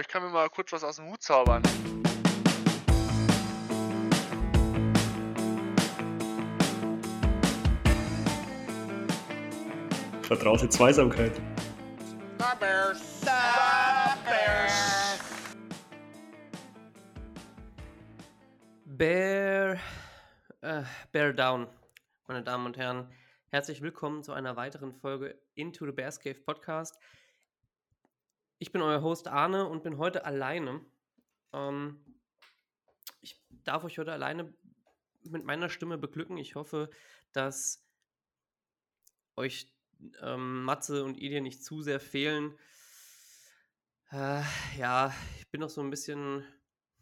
ich kann mir mal kurz was aus dem Hut zaubern. Vertraute Zweisamkeit. The Bears. The Bears. Bear, äh, Bear Down, meine Damen und Herren. Herzlich willkommen zu einer weiteren Folge Into the Bears Cave Podcast. Ich bin euer Host Arne und bin heute alleine. Ähm, ich darf euch heute alleine mit meiner Stimme beglücken. Ich hoffe, dass euch ähm, Matze und Idee nicht zu sehr fehlen. Äh, ja, ich bin noch so ein bisschen,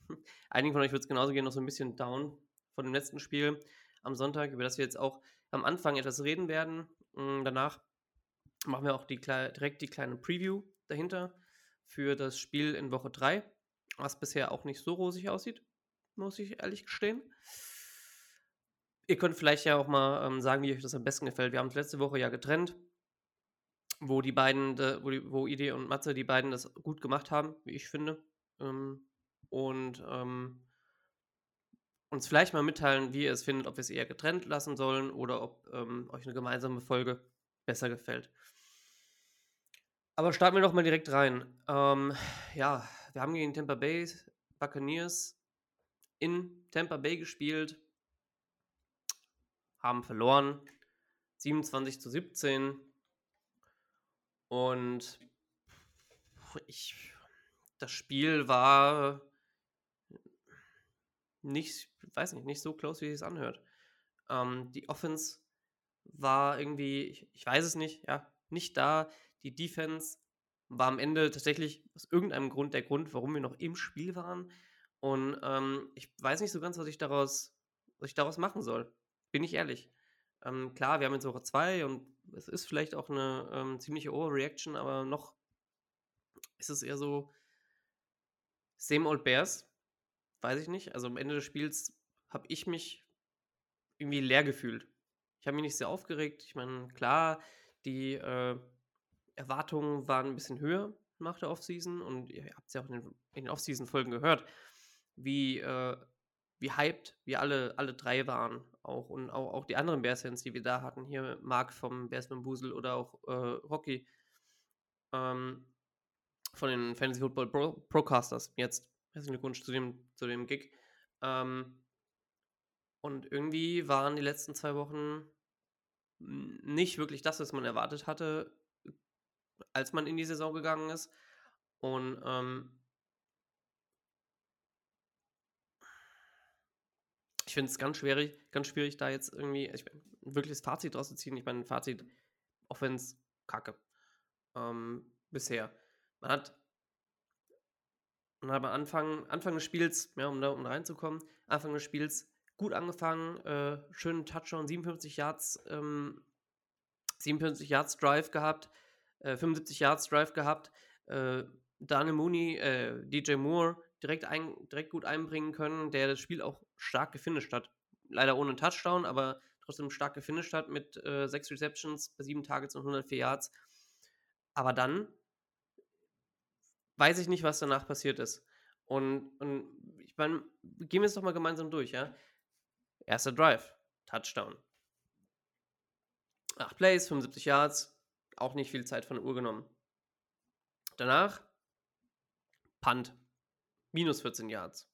einigen von euch wird es genauso gehen, noch so ein bisschen down von dem letzten Spiel am Sonntag, über das wir jetzt auch am Anfang etwas reden werden. Und danach machen wir auch die, direkt die kleine Preview dahinter für das Spiel in Woche 3, was bisher auch nicht so rosig aussieht, muss ich ehrlich gestehen. Ihr könnt vielleicht ja auch mal ähm, sagen, wie euch das am besten gefällt. Wir haben es letzte Woche ja getrennt, wo die beiden, de, wo, die, wo Ide und Matze die beiden das gut gemacht haben, wie ich finde. Ähm, und ähm, uns vielleicht mal mitteilen, wie ihr es findet, ob wir es eher getrennt lassen sollen oder ob ähm, euch eine gemeinsame Folge besser gefällt. Aber starten wir doch mal direkt rein. Ähm, ja, wir haben gegen Tampa Bay Buccaneers in Tampa Bay gespielt, haben verloren, 27 zu 17. Und ich, das Spiel war nicht, weiß nicht, nicht so close, wie es anhört. Ähm, die Offense war irgendwie, ich, ich weiß es nicht, ja, nicht da die Defense war am Ende tatsächlich aus irgendeinem Grund der Grund, warum wir noch im Spiel waren. Und ähm, ich weiß nicht so ganz, was ich daraus, was ich daraus machen soll. Bin ich ehrlich. Ähm, klar, wir haben jetzt Woche 2 und es ist vielleicht auch eine ähm, ziemliche Overreaction, aber noch ist es eher so same old Bears. Weiß ich nicht. Also am Ende des Spiels habe ich mich irgendwie leer gefühlt. Ich habe mich nicht sehr aufgeregt. Ich meine, klar, die äh, Erwartungen waren ein bisschen höher nach der Offseason und ihr habt es ja auch in den, in den Offseason-Folgen gehört, wie, äh, wie hyped wir alle, alle drei waren. Auch und auch, auch die anderen Bears-Fans, die wir da hatten. Hier Marc vom Bears Busel oder auch äh, Rocky ähm, von den Fantasy Football Pro Procasters. Jetzt herzlichen Glückwunsch zu dem, zu dem Gig. Ähm, und irgendwie waren die letzten zwei Wochen nicht wirklich das, was man erwartet hatte als man in die Saison gegangen ist. Und ähm, ich finde es ganz schwierig, ganz schwierig, da jetzt irgendwie ich, ein wirkliches Fazit draus zu ziehen. Ich meine, Fazit, auch wenn es kacke. Ähm, bisher. Man hat, man hat am Anfang, Anfang des Spiels, ja, um da um reinzukommen, Anfang des Spiels gut angefangen, äh, schönen Touchdown, 57 Yards, ähm, 57 Yards Drive gehabt, 75 äh, Yards Drive gehabt. Äh, Daniel Mooney, äh, DJ Moore direkt, ein, direkt gut einbringen können, der das Spiel auch stark gefinisht hat. Leider ohne Touchdown, aber trotzdem stark gefinisht hat mit äh, sechs Receptions, sieben Targets und 104 Yards. Aber dann weiß ich nicht, was danach passiert ist. Und, und ich meine, gehen wir es doch mal gemeinsam durch, ja? Erster Drive, Touchdown. Acht Plays, 75 Yards, auch nicht viel Zeit von der Uhr genommen. Danach Punt, minus 14 Yards.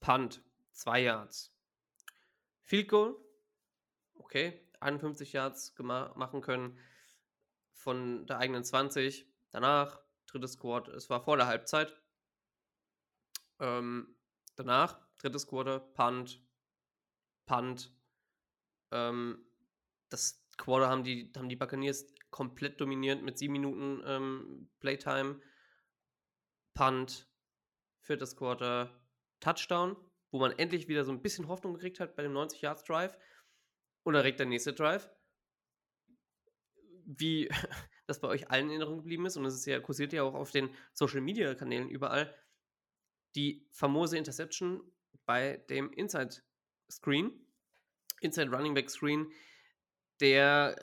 Punt, 2 Yards. Field Goal, okay, 51 Yards machen können von der eigenen 20. Danach, drittes Squad, es war vor der Halbzeit. Ähm, danach, drittes Quarter, Punt, Punt. Ähm, das Quarter haben die, haben die Buccaneers komplett dominiert mit sieben Minuten ähm, Playtime. Punt, viertes Quarter, Touchdown, wo man endlich wieder so ein bisschen Hoffnung gekriegt hat bei dem 90 Yards Drive. Und dann direkt der nächste Drive. Wie das bei euch allen in Erinnerung geblieben ist, und es ist ja, kursiert ja auch auf den Social Media Kanälen überall, die famose Interception bei dem Inside Screen, Inside Running Back Screen, der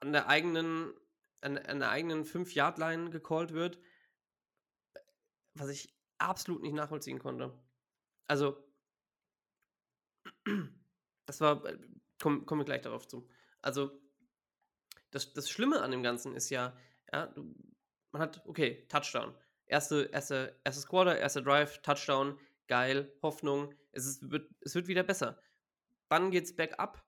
an der eigenen, an, an der eigenen 5-Yard-Line gecallt wird. was ich absolut nicht nachvollziehen konnte. Also, das war, äh, kommen komm wir gleich darauf zu. Also, das, das Schlimme an dem Ganzen ist ja, ja, du, man hat, okay, Touchdown. Erste, erste, erstes Quarter, erster Drive, Touchdown, geil, Hoffnung, es, ist, wird, es wird wieder besser. Dann geht's bergab,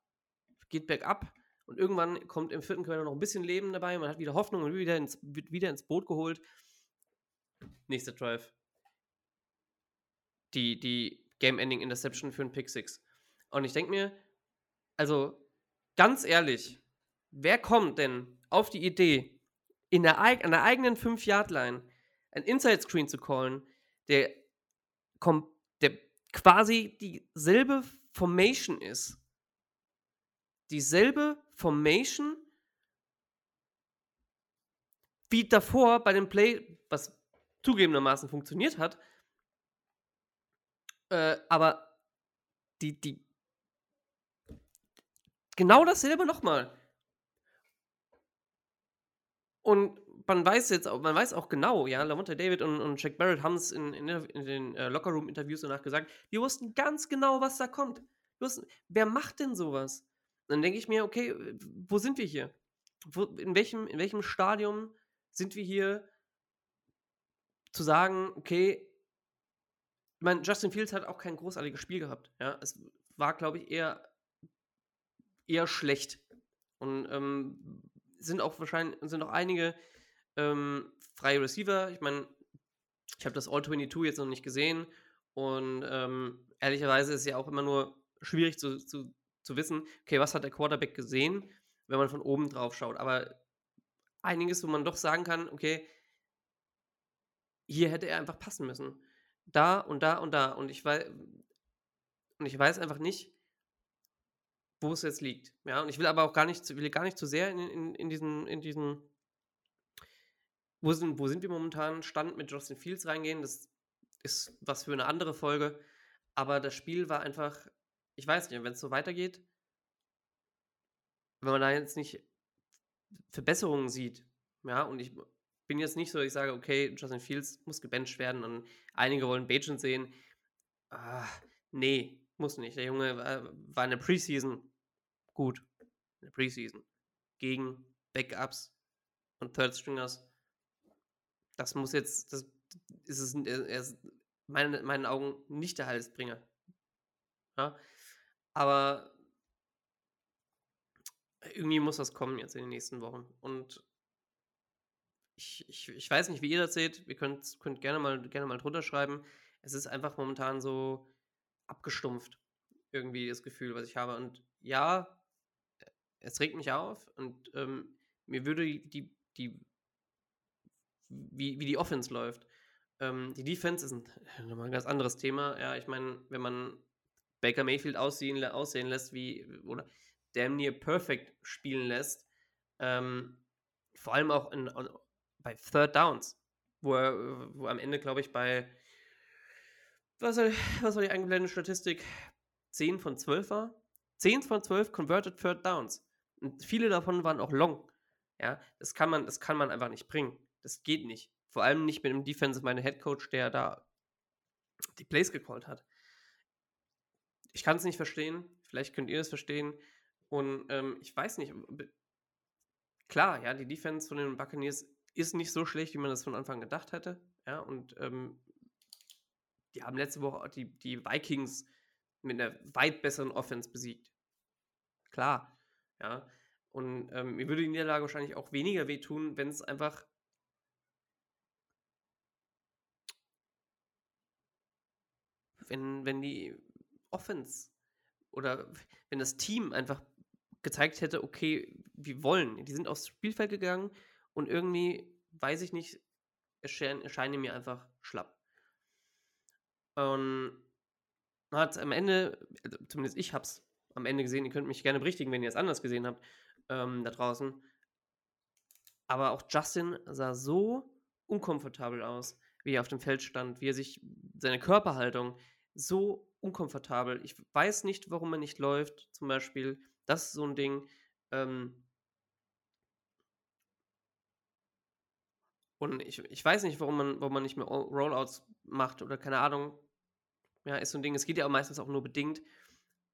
geht bergab und irgendwann kommt im vierten Quarter noch ein bisschen Leben dabei, man hat wieder Hoffnung und wieder ins, wieder ins Boot geholt. Nächster Drive. Die, die Game-Ending Interception für einen Pick 6. Und ich denke mir, also ganz ehrlich, wer kommt denn auf die Idee, in der, an der eigenen 5-Yard-Line ein Inside-Screen zu callen, der, der quasi dieselbe Formation ist? Dieselbe Formation wie davor bei dem Play, was zugegebenermaßen funktioniert hat, äh, aber die, die, genau dasselbe nochmal. Und man weiß jetzt, man weiß auch genau, ja, Lamonte David und, und Jack Barrett haben es in, in, in, den äh, Lockerroom-Interviews danach gesagt, die wussten ganz genau, was da kommt. Wussten, wer macht denn sowas? Dann denke ich mir, okay, wo sind wir hier? Wo, in, welchem, in welchem Stadium sind wir hier zu sagen, okay, ich meine, Justin Fields hat auch kein großartiges Spiel gehabt. Ja, es war, glaube ich, eher, eher schlecht. Und ähm, sind auch wahrscheinlich, sind auch einige ähm, freie Receiver. Ich meine, ich habe das All-22 jetzt noch nicht gesehen und ähm, ehrlicherweise ist es ja auch immer nur schwierig zu, zu, zu wissen, okay, was hat der Quarterback gesehen, wenn man von oben drauf schaut. Aber einiges, wo man doch sagen kann, okay, hier hätte er einfach passen müssen. Da und da und da. Und ich weiß, und ich weiß einfach nicht, wo es jetzt liegt. Ja, und ich will aber auch gar nicht, will gar nicht zu sehr in, in, in diesen, in diesen, wo sind, wo sind wir momentan, Stand mit Justin Fields reingehen. Das ist was für eine andere Folge. Aber das Spiel war einfach, ich weiß nicht, wenn es so weitergeht, wenn man da jetzt nicht Verbesserungen sieht, ja, und ich bin jetzt nicht so, ich sage, okay, Justin Fields muss gebencht werden und einige wollen Bajan sehen. Ah, nee, muss nicht. Der Junge war, war in der Preseason gut in der Preseason gegen Backups und Third Stringers. Das muss jetzt, das ist es, er meinen Augen nicht der Halsbringer. Ja? Aber irgendwie muss das kommen jetzt in den nächsten Wochen. Und ich, ich, ich weiß nicht, wie ihr das seht. Ihr könnt, könnt gerne, mal, gerne mal drunter schreiben. Es ist einfach momentan so abgestumpft. Irgendwie das Gefühl, was ich habe. Und ja, es regt mich auf und ähm, mir würde die, die, wie, wie die Offense läuft. Ähm, die Defense ist ein, ein ganz anderes Thema. Ja, ich meine, wenn man Baker Mayfield aussehen, aussehen lässt, wie, oder damn near perfect spielen lässt, ähm, vor allem auch in, bei Third Downs, wo er, wo am Ende, glaube ich, bei was, was war die eingeblendete Statistik? 10 von 12 war? 10 von 12 converted Third Downs. Und viele davon waren auch long. Ja, das kann man, das kann man einfach nicht bringen. Das geht nicht. Vor allem nicht mit einem Defensive meine Head Coach, der da die Plays gecallt hat. Ich kann es nicht verstehen. Vielleicht könnt ihr es verstehen. Und ähm, ich weiß nicht. Klar, ja, die Defense von den Buccaneers ist nicht so schlecht, wie man das von Anfang gedacht hätte. Ja, und ähm, die haben letzte Woche die, die Vikings mit einer weit besseren Offense besiegt. Klar. Ja. Und ähm, mir würde die Niederlage wahrscheinlich auch weniger wehtun, wenn es einfach wenn, wenn die Offense oder wenn das Team einfach gezeigt hätte, okay, wir wollen. Die sind aufs Spielfeld gegangen und irgendwie, weiß ich nicht, erscheinen, erscheinen mir einfach schlapp. Und hat am Ende, also zumindest ich hab's am Ende gesehen. Ihr könnt mich gerne berichtigen, wenn ihr es anders gesehen habt, ähm, da draußen. Aber auch Justin sah so unkomfortabel aus, wie er auf dem Feld stand, wie er sich, seine Körperhaltung, so unkomfortabel. Ich weiß nicht, warum er nicht läuft, zum Beispiel. Das ist so ein Ding. Ähm Und ich, ich weiß nicht, warum man, warum man nicht mehr Rollouts macht oder keine Ahnung. Ja, ist so ein Ding. Es geht ja auch meistens auch nur bedingt.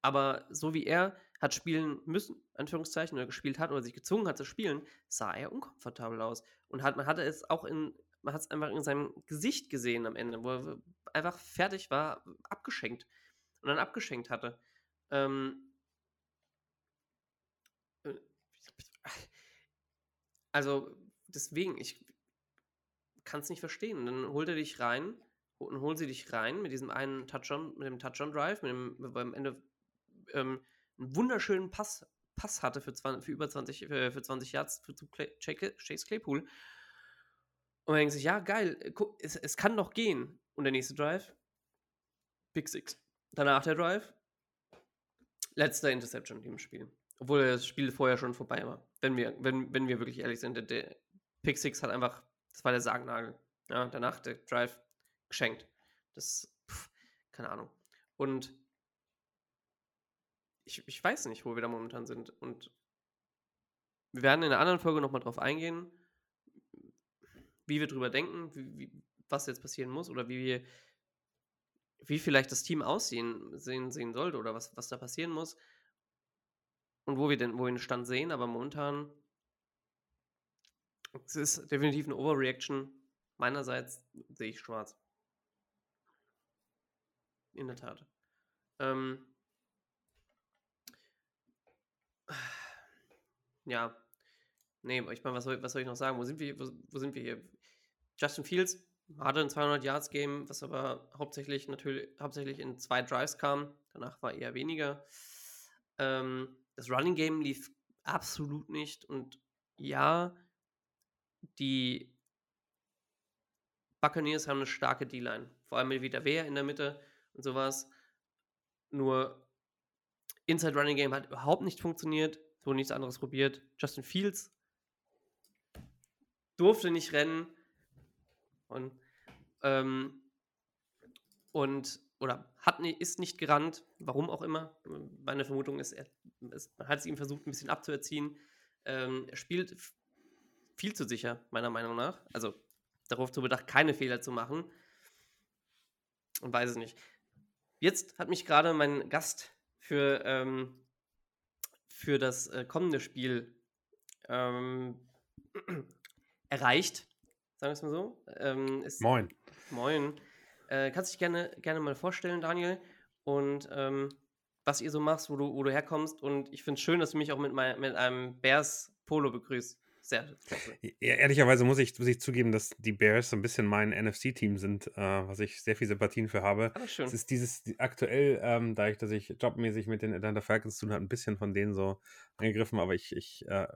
Aber so wie er hat spielen müssen, Anführungszeichen, oder gespielt hat oder sich gezwungen hat zu spielen, sah er unkomfortabel aus. Und hat, man hatte es auch in, man hat es einfach in seinem Gesicht gesehen am Ende, wo er einfach fertig war, abgeschenkt. Und dann abgeschenkt hatte. Ähm, äh, also, deswegen, ich kann es nicht verstehen. Dann holt er dich rein und holen sie dich rein mit diesem einen Touch-on, mit dem Touch-on-Drive, mit dem, am Ende ähm, einen wunderschönen Pass, Pass hatte für, 20, für über 20, für, äh, für 20 Yards für, zu Chase Claypool. Und man denkt sich, ja, geil, äh, es, es kann doch gehen. Und der nächste Drive, Big Six. Danach der Drive, letzter Interception im Spiel. Obwohl das Spiel vorher schon vorbei war. Wenn wir, wenn, wenn wir wirklich ehrlich sind, der, der Pick Six hat einfach, das war der Sargnagel. Ja, danach der Drive geschenkt. Das, pff, keine Ahnung. Und ich, ich weiß nicht, wo wir da momentan sind. Und wir werden in einer anderen Folge nochmal drauf eingehen, wie wir drüber denken, wie, wie, was jetzt passieren muss oder wie wir, wie vielleicht das Team aussehen sehen, sehen sollte oder was, was da passieren muss und wo wir denn, wo wir den Stand sehen, aber momentan es ist definitiv eine Overreaction. Meinerseits sehe ich schwarz. In der Tat. Ähm, ja. Nee, ich meine, was soll, was soll ich noch sagen? Wo sind wir, wo, wo sind wir hier? Justin Fields hatte ein 200 Yards Game, was aber hauptsächlich natürlich hauptsächlich in zwei Drives kam. Danach war eher weniger. Ähm, das Running Game lief absolut nicht und ja, die Buccaneers haben eine starke D-Line, vor allem mit Vita Wehr in der Mitte und sowas. Nur Inside Running Game hat überhaupt nicht funktioniert, so nichts anderes probiert. Justin Fields durfte nicht rennen und ähm, und oder hat ist nicht gerannt, warum auch immer. Meine Vermutung ist, er, ist, man hat es ihm versucht, ein bisschen abzuerziehen. Ähm, er spielt viel zu sicher, meiner Meinung nach. Also darauf zu bedacht, keine Fehler zu machen. Und weiß es nicht. Jetzt hat mich gerade mein Gast für, ähm, für das äh, kommende Spiel ähm, erreicht. Sagen wir es mal so. Ähm, ist, moin. Moin. Äh, kannst dich gerne, gerne mal vorstellen, Daniel. Und ähm, was ihr so machst, wo du, wo du herkommst. Und ich finde es schön, dass du mich auch mit, mein, mit einem Bears Polo begrüßt sehr. Ja, ehrlicherweise muss ich, muss ich zugeben, dass die Bears so ein bisschen mein NFC-Team sind, äh, was ich sehr viel Sympathien für habe. Aber schön. Es ist dieses aktuell, ähm, dadurch, dass ich jobmäßig mit den Atlanta Falcons zu tun habe, ein bisschen von denen so angegriffen, aber ich, ich äh,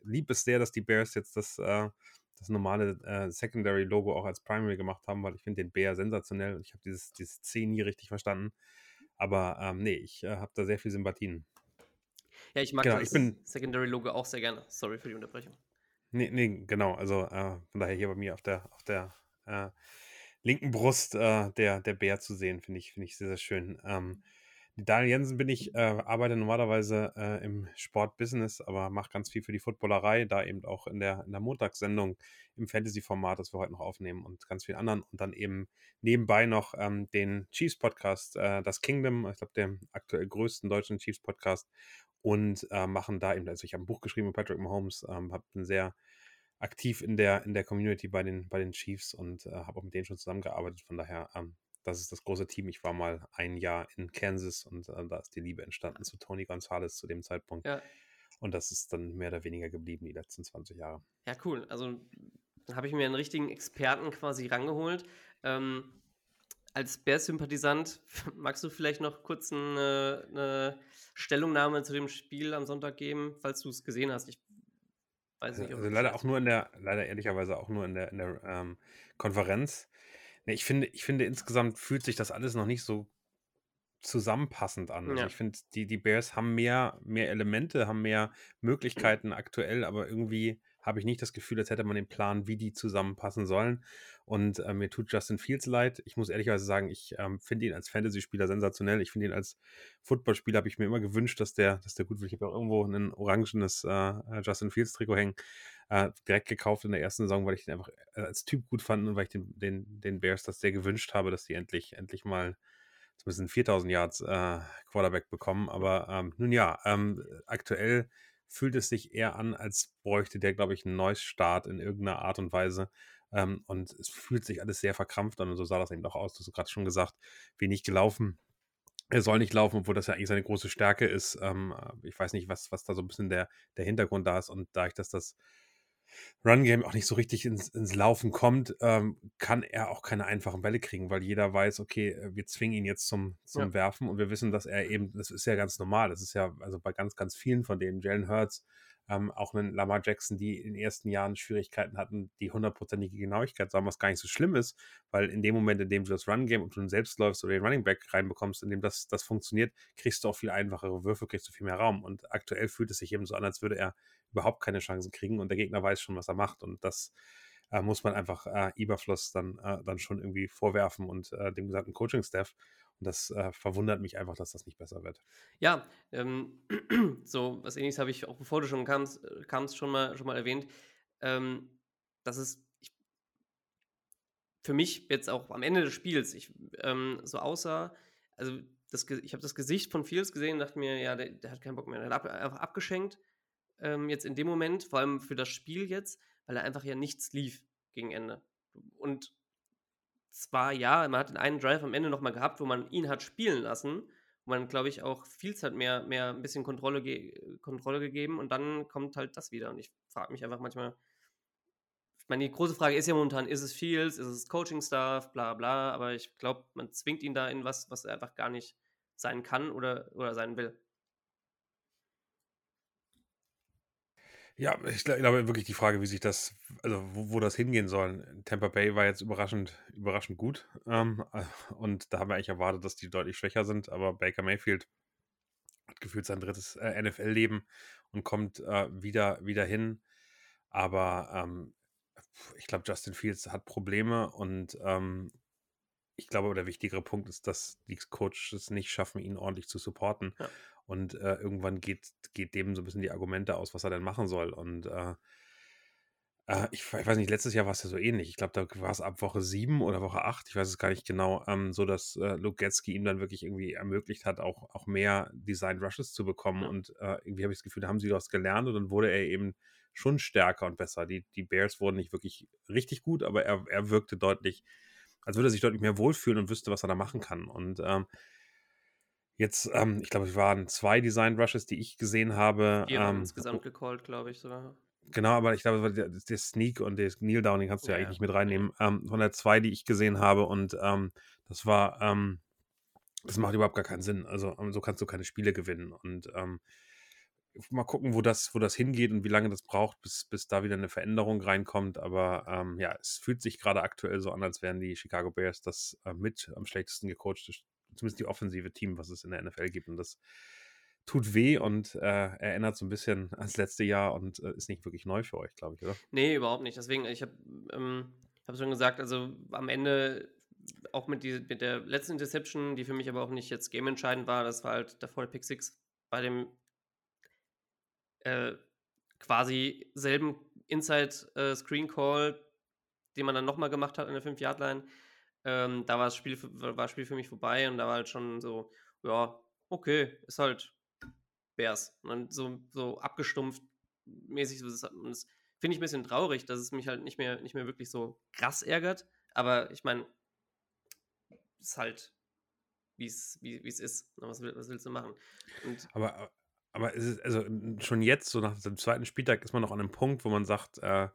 liebe es sehr, dass die Bears jetzt das, äh, das normale äh, Secondary-Logo auch als Primary gemacht haben, weil ich finde den Bär sensationell und ich habe dieses, dieses C nie richtig verstanden. Aber ähm, nee, ich äh, habe da sehr viel Sympathien. Ja, ich mag genau, das Secondary-Logo auch sehr gerne. Sorry für die Unterbrechung. Nee, nee, genau. Also äh, von daher hier bei mir auf der, auf der äh, linken Brust äh, der, der Bär zu sehen, finde ich, finde ich sehr, sehr schön. Ähm, Daniel Jensen bin ich, äh, arbeite normalerweise äh, im Sportbusiness, aber mache ganz viel für die Footballerei, da eben auch in der, in der Montagssendung im Fantasy-Format, das wir heute noch aufnehmen und ganz vielen anderen und dann eben nebenbei noch ähm, den Chiefs-Podcast, äh, das Kingdom, ich glaube, dem aktuell größten deutschen Chiefs-Podcast und äh, machen da eben, also ich habe ein Buch geschrieben mit Patrick Mahomes, ähm, habe ein sehr aktiv in der, in der Community bei den, bei den Chiefs und äh, habe auch mit denen schon zusammengearbeitet. Von daher, ähm, das ist das große Team. Ich war mal ein Jahr in Kansas und äh, da ist die Liebe entstanden zu Tony Gonzalez zu dem Zeitpunkt. Ja. Und das ist dann mehr oder weniger geblieben die letzten 20 Jahre. Ja, cool. Also habe ich mir einen richtigen Experten quasi rangeholt. Ähm, als Bears-Sympathisant, magst du vielleicht noch kurz eine, eine, Stellungnahme zu dem Spiel am Sonntag geben, falls du es gesehen hast? Ich weiß nicht. Also leider auch nur in der, leider ehrlicherweise auch nur in der, in der ähm, Konferenz. Nee, ich finde, ich finde insgesamt fühlt sich das alles noch nicht so zusammenpassend an. Also ja. ich finde, die, die Bears haben mehr, mehr Elemente, haben mehr Möglichkeiten aktuell, aber irgendwie habe ich nicht das Gefühl, als hätte man den Plan, wie die zusammenpassen sollen. Und äh, mir tut Justin Fields leid. Ich muss ehrlicherweise sagen, ich ähm, finde ihn als Fantasy-Spieler sensationell. Ich finde ihn als Footballspieler, habe ich mir immer gewünscht, dass der, dass der gut wird. Ich habe auch irgendwo ein orangenes äh, Justin Fields-Trikot hängen. Äh, direkt gekauft in der ersten Saison, weil ich den einfach äh, als Typ gut fand und weil ich den, den, den Bears das sehr gewünscht habe, dass die endlich, endlich mal zumindest einen 4000 Yards äh, Quarterback bekommen. Aber ähm, nun ja, ähm, aktuell fühlt es sich eher an, als bräuchte der, glaube ich, einen Neustart in irgendeiner Art und Weise. Ähm, und es fühlt sich alles sehr verkrampft an und so sah das eben auch aus. Du hast gerade schon gesagt, wenig gelaufen. Er soll nicht laufen, obwohl das ja eigentlich seine große Stärke ist. Ähm, äh, ich weiß nicht, was, was da so ein bisschen der, der Hintergrund da ist. Und da ich das, das Run-Game auch nicht so richtig ins, ins Laufen kommt, ähm, kann er auch keine einfachen Bälle kriegen, weil jeder weiß, okay, äh, wir zwingen ihn jetzt zum, zum ja. Werfen und wir wissen, dass er eben, das ist ja ganz normal, das ist ja, also bei ganz, ganz vielen von denen, Jalen Hurts, ähm, auch einen Lamar Jackson, die in den ersten Jahren Schwierigkeiten hatten, die hundertprozentige Genauigkeit zu haben, was gar nicht so schlimm ist, weil in dem Moment, in dem du das Run-Game und du selbst läufst oder den Running Back reinbekommst, in dem das, das funktioniert, kriegst du auch viel einfachere Würfe, kriegst du viel mehr Raum. Und aktuell fühlt es sich eben so an, als würde er überhaupt keine Chancen kriegen und der Gegner weiß schon, was er macht. Und das äh, muss man einfach äh, Iberfluss dann, äh, dann schon irgendwie vorwerfen und äh, dem gesamten Coaching-Staff. Und das äh, verwundert mich einfach, dass das nicht besser wird. Ja, ähm, so was ähnliches habe ich auch bevor du schon kamst, äh, kamst schon mal schon mal erwähnt. Ähm, das ist ich, für mich jetzt auch am Ende des Spiels ich, ähm, so aussah, also das, ich habe das Gesicht von Fields gesehen und dachte mir, ja, der, der hat keinen Bock mehr. Der hat einfach abgeschenkt. Ähm, jetzt in dem Moment, vor allem für das Spiel jetzt, weil er einfach ja nichts lief gegen Ende. Und zwar ja, man hat den einen Drive am Ende nochmal gehabt, wo man ihn hat spielen lassen, wo man, glaube ich, auch viel Zeit mehr, mehr ein bisschen Kontrolle, ge Kontrolle gegeben und dann kommt halt das wieder. Und ich frage mich einfach manchmal, ich meine, die große Frage ist ja momentan, ist es Fields, ist es Coaching-Staff, bla bla, aber ich glaube, man zwingt ihn da in was, was er einfach gar nicht sein kann oder, oder sein will. Ja, ich glaube wirklich die Frage, wie sich das, also wo, wo das hingehen soll. Tampa Bay war jetzt überraschend, überraschend gut. Ähm, äh, und da haben wir eigentlich erwartet, dass die deutlich schwächer sind, aber Baker Mayfield hat gefühlt sein drittes äh, NFL-Leben und kommt äh, wieder, wieder hin. Aber ähm, ich glaube, Justin Fields hat Probleme und ähm, ich glaube, der wichtigere Punkt ist, dass die Coaches nicht schaffen, ihn ordentlich zu supporten. Ja. Und äh, irgendwann geht, geht dem so ein bisschen die Argumente aus, was er denn machen soll. Und äh, äh, ich, ich, weiß nicht, letztes Jahr war es ja so ähnlich. Ich glaube, da war es ab Woche 7 oder Woche 8, ich weiß es gar nicht genau, ähm, so dass äh, Luke Getzky ihm dann wirklich irgendwie ermöglicht hat, auch, auch mehr Design Rushes zu bekommen. Ja. Und äh, irgendwie habe ich das Gefühl, da haben sie das gelernt und dann wurde er eben schon stärker und besser. Die, die Bears wurden nicht wirklich richtig gut, aber er, er wirkte deutlich, als würde er sich deutlich mehr wohlfühlen und wüsste, was er da machen kann. Und ähm, Jetzt, ähm, ich glaube, es waren zwei Design Rushes, die ich gesehen habe. Vier ähm, insgesamt gecallt, glaube ich sogar. Genau, aber ich glaube, der, der Sneak und der Kneel Down, den kannst du ja, ja eigentlich mit reinnehmen. Ähm, von der zwei, die ich gesehen habe und ähm, das war, ähm, das macht überhaupt gar keinen Sinn. Also ähm, so kannst du keine Spiele gewinnen und ähm, mal gucken, wo das, wo das hingeht und wie lange das braucht, bis, bis da wieder eine Veränderung reinkommt. Aber ähm, ja, es fühlt sich gerade aktuell so an, als wären die Chicago Bears das äh, mit am schlechtesten gecoachte zumindest die offensive Team, was es in der NFL gibt. Und das tut weh und äh, erinnert so ein bisschen ans letzte Jahr und äh, ist nicht wirklich neu für euch, glaube ich, oder? Nee, überhaupt nicht. Deswegen, ich habe ähm, hab schon gesagt, also am Ende auch mit, die, mit der letzten Interception, die für mich aber auch nicht jetzt gameentscheidend war, das war halt der volle Pick 6 bei dem äh, quasi selben Inside-Screen-Call, äh, den man dann nochmal gemacht hat an der 5-Yard-Line. Ähm, da war das, Spiel, war das Spiel für mich vorbei und da war halt schon so, ja, okay, ist halt Bears. Und so, so abgestumpft mäßig. Das, das finde ich ein bisschen traurig, dass es mich halt nicht mehr, nicht mehr wirklich so krass ärgert. Aber ich meine, ist halt, wie es wie, es ist. Was, will, was willst du machen? Und aber aber ist es, also schon jetzt, so nach dem zweiten Spieltag, ist man noch an einem Punkt, wo man sagt, äh,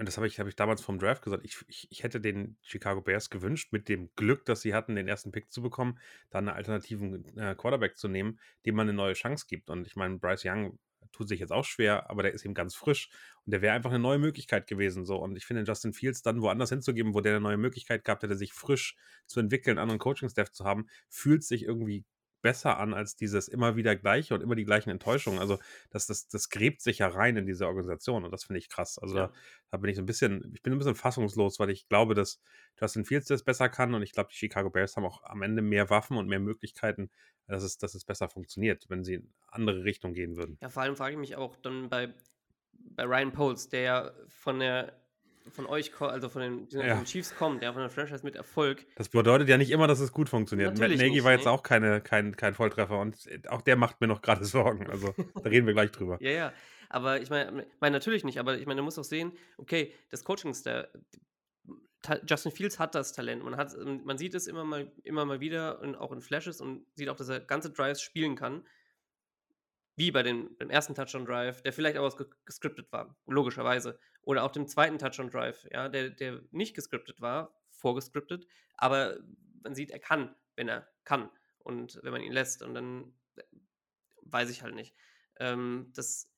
und das habe ich, hab ich damals vom Draft gesagt, ich, ich, ich, hätte den Chicago Bears gewünscht, mit dem Glück, dass sie hatten, den ersten Pick zu bekommen, dann einen alternativen äh, Quarterback zu nehmen, dem man eine neue Chance gibt. Und ich meine, Bryce Young tut sich jetzt auch schwer, aber der ist eben ganz frisch und der wäre einfach eine neue Möglichkeit gewesen. So. Und ich finde, Justin Fields dann woanders hinzugeben, wo der eine neue Möglichkeit gehabt hätte, sich frisch zu entwickeln, einen anderen Coaching-Staff zu haben, fühlt sich irgendwie besser an als dieses immer wieder gleiche und immer die gleichen Enttäuschungen. Also das, das, das gräbt sich ja rein in diese Organisation und das finde ich krass. Also ja. da, da, bin ich so ein bisschen, ich bin ein bisschen fassungslos, weil ich glaube, dass Justin Fields das besser kann und ich glaube, die Chicago Bears haben auch am Ende mehr Waffen und mehr Möglichkeiten, dass es, dass es besser funktioniert, wenn sie in andere Richtung gehen würden. Ja, vor allem frage ich mich auch dann bei bei Ryan Poles, der ja von der von euch, also von den, von Ja. den Chiefs kommt, der von der Franchise mit Erfolg. Das bedeutet ja nicht immer, dass es gut funktioniert. Matt Nagy nicht, war jetzt nee. auch keine, kein, kein Volltreffer und auch der macht mir noch gerade Sorgen. Also da reden wir gleich drüber. Ja, ja. Aber ich meine, mein, natürlich nicht, aber ich meine, du musst auch sehen, okay, das Coaching der Justin Fields hat das Talent. Man, hat, man sieht es immer mal, immer mal wieder und auch in Flashes und sieht auch, dass er ganze Drives spielen kann. Wie bei den, beim ersten Touchdown-Drive, der vielleicht auch ges- gescriptet war, logischerweise. Oder auch dem zweiten Touchdown-Drive, ja, der, der nicht gescriptet war, vorgescriptet, aber man sieht, er kann, wenn er kann und wenn man ihn lässt. Und dann äh, weiß ich halt nicht. Ähm, das,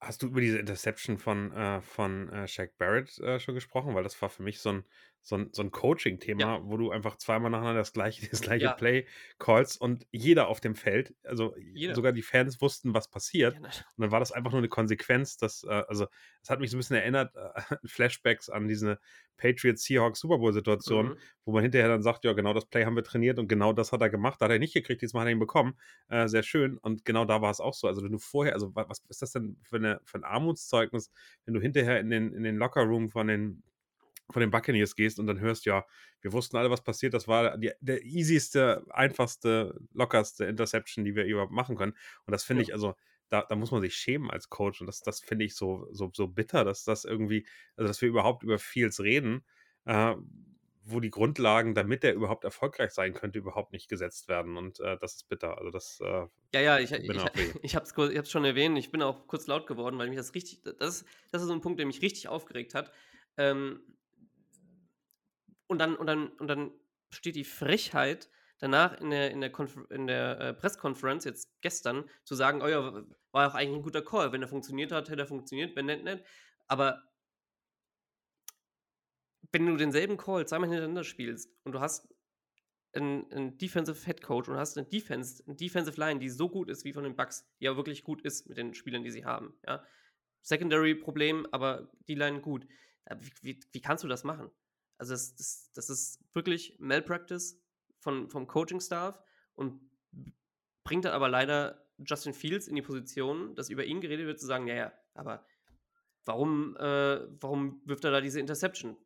Hast du über diese Interception von, äh, von äh, Shaq Barrett äh, schon gesprochen? Weil das war für mich so ein, so ein, so ein Coaching-Thema, wo du einfach zweimal nacheinander das gleiche, das gleiche Ja. Play callst und jeder auf dem Feld, also Jeder. sogar die Fans wussten, was passiert. ja, na- Und dann war das einfach nur eine Konsequenz, dass, äh, also, es hat mich so ein bisschen erinnert, äh, Flashbacks an diese Patriots-Seahawks Super Bowl-Situation, Mhm. wo man hinterher dann sagt, ja, genau das Play haben wir trainiert und genau das hat er gemacht. Da hat er nicht gekriegt, diesmal hat er ihn bekommen. Äh, sehr schön. Und genau da war es auch so. Also, wenn du vorher, also, wa- was ist das denn für, eine, für ein Armutszeugnis, wenn du hinterher in den, in den Locker-Room von den von den Buccaneers gehst und dann hörst, ja, wir wussten alle, was passiert. Das war die, der easyste, einfachste, lockerste Interception, die wir überhaupt machen können. Und das finde Ja. ich, also, da, da muss man sich schämen als Coach. Und das, das finde ich so, so, so bitter, dass das irgendwie, also dass wir überhaupt über Fields reden, äh, wo die Grundlagen, damit er überhaupt erfolgreich sein könnte, überhaupt nicht gesetzt werden. Und äh, das ist bitter. Also das, äh, Ja, ja, ich, ich, weh. ich habe es ich schon erwähnt. Ich bin auch kurz laut geworden, weil mich das richtig, das, das ist so ein Punkt, der mich richtig aufgeregt hat. Ähm, und dann, und dann, und dann steht die Frechheit danach in der, in der, in der äh, Presskonferenz, jetzt gestern, zu sagen, oh ja, war auch eigentlich ein guter Call. Wenn er funktioniert hat, hätte er funktioniert, wenn nicht, nicht. Aber wenn du denselben Call zweimal hintereinander spielst und du hast einen, einen Defensive Head Coach und hast eine Defense, eine Defensive Line, die so gut ist wie von den Bucks, die ja wirklich gut ist mit den Spielern, die sie haben. Ja? Secondary Problem, aber die Line gut. Wie, wie, wie kannst du das machen? Also das, das, das ist wirklich Malpractice von, vom Coaching-Staff und bringt dann aber leider Justin Fields in die Position, dass über ihn geredet wird, zu sagen, ja, ja, aber warum, äh, warum wirft er da diese Interception?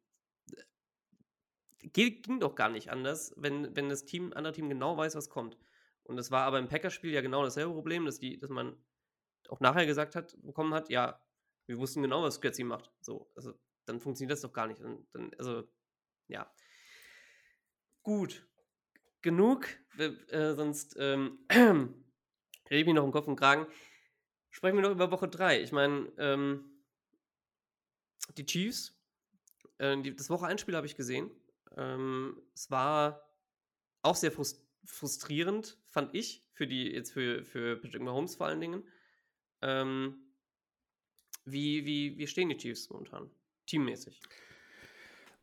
Ge- ging doch gar nicht anders, wenn, wenn das Team, andere Team genau weiß, was kommt. Und es war aber im Packerspiel ja genau dasselbe Problem, dass, die, dass man auch nachher gesagt hat, bekommen hat, ja, wir wussten genau, was Götzi macht. So, also dann funktioniert das doch gar nicht. Dann, dann, also, ja. Gut. Genug, äh, sonst ähm, rede ich mich noch im Kopf und Kragen. Sprechen wir noch über Woche 3. Ich meine, ähm, die Chiefs, äh, die, das Woche 1 Spiel habe ich gesehen. Ähm, es war auch sehr frus frustrierend, fand ich, für die, jetzt für, für Patrick Mahomes vor allen Dingen. Ähm, wie, wie, wie stehen die Chiefs momentan? Teammäßig.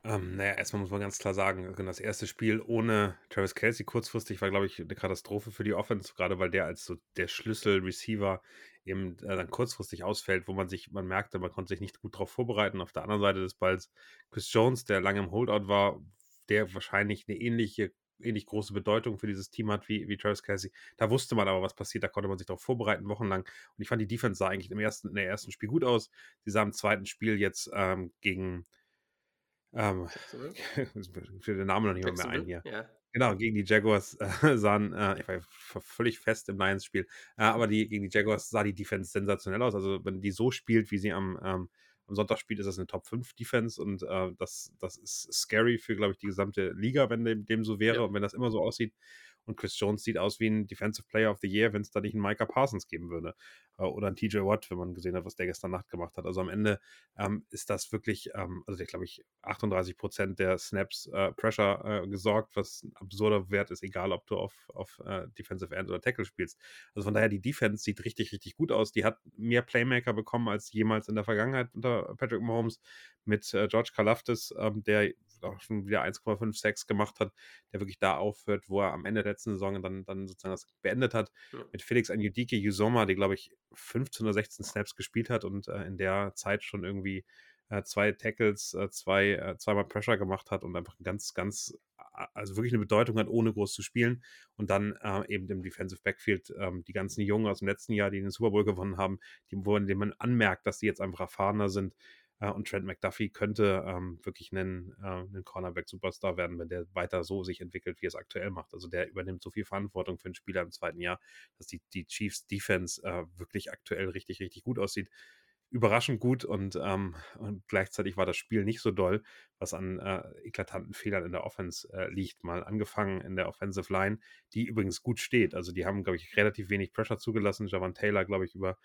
Ähm, naja, erstmal muss man ganz klar sagen, das erste Spiel ohne Travis Kelsey kurzfristig war, glaube ich, eine Katastrophe für die Offense, gerade weil der als so der Schlüssel-Receiver eben äh, dann kurzfristig ausfällt, wo man sich, man merkte, man konnte sich nicht gut darauf vorbereiten. Auf der anderen Seite des Balls Chris Jones, der lange im Holdout war, der wahrscheinlich eine ähnliche, ähnlich große Bedeutung für dieses Team hat wie, wie Travis Kelsey. Da wusste man aber, was passiert, da konnte man sich darauf vorbereiten, wochenlang. Und ich fand, die Defense sah eigentlich im ersten, in der ersten Spiel gut aus. Sie sah im zweiten Spiel jetzt ähm, gegen ähm, für den Namen noch nicht mal mehr ein hier. Ja. Genau, gegen die Jaguars äh, sahen, äh, ich war völlig fest im Lions-Spiel, äh, aber die, gegen die Jaguars sah die Defense sensationell aus. Also, wenn die so spielt, wie sie am, ähm, am Sonntag spielt, ist das eine Top-5-Defense und äh, das, das ist scary für, glaube ich, die gesamte Liga, wenn dem, dem so wäre Ja. und wenn das immer so aussieht. Und Chris Jones sieht aus wie ein Defensive Player of the Year, wenn es da nicht einen Micah Parsons geben würde. Äh, oder ein TJ Watt, wenn man gesehen hat, was der gestern Nacht gemacht hat. Also am Ende ähm, ist das wirklich, ähm, also der glaube ich 38 Prozent der Snaps äh, Pressure äh, gesorgt, was ein absurder Wert ist, egal ob du auf, auf äh, Defensive End oder Tackle spielst. Also von daher, die Defense sieht richtig, richtig gut aus. Die hat mehr Playmaker bekommen als jemals in der Vergangenheit unter Patrick Mahomes mit äh, George Kalafdis, ähm, der auch schon wieder 1,56 gemacht hat, der wirklich da aufhört, wo er am Ende der letzten Saison dann, dann sozusagen das beendet hat. Ja. Mit Felix Anjudike Yusoma, der glaube ich 15 oder 16 Snaps gespielt hat und äh, in der Zeit schon irgendwie äh, zwei Tackles, äh, zwei, äh, zweimal Pressure gemacht hat und einfach ein ganz, ganz also wirklich eine Bedeutung hat, ohne groß zu spielen. Und dann äh, eben im Defensive Backfield ähm, die ganzen Jungen aus dem letzten Jahr, die den Super Bowl gewonnen haben, die, wo man anmerkt, dass die jetzt einfach erfahrener sind. Äh, und Trent McDuffie könnte ähm, wirklich einen, äh, einen Cornerback-Superstar werden, wenn der weiter so sich entwickelt, wie er es aktuell macht. Also der übernimmt so viel Verantwortung für einen Spieler im zweiten Jahr, dass die, die Chiefs Defense äh, wirklich aktuell richtig, richtig gut aussieht überraschend gut und, ähm, und gleichzeitig war das Spiel nicht so doll, was an äh, eklatanten Fehlern in der Offense äh, liegt. Mal angefangen in der Offensive Line, die übrigens gut steht. Also die haben, glaube ich, relativ wenig Pressure zugelassen. Javan Taylor, glaube ich, über,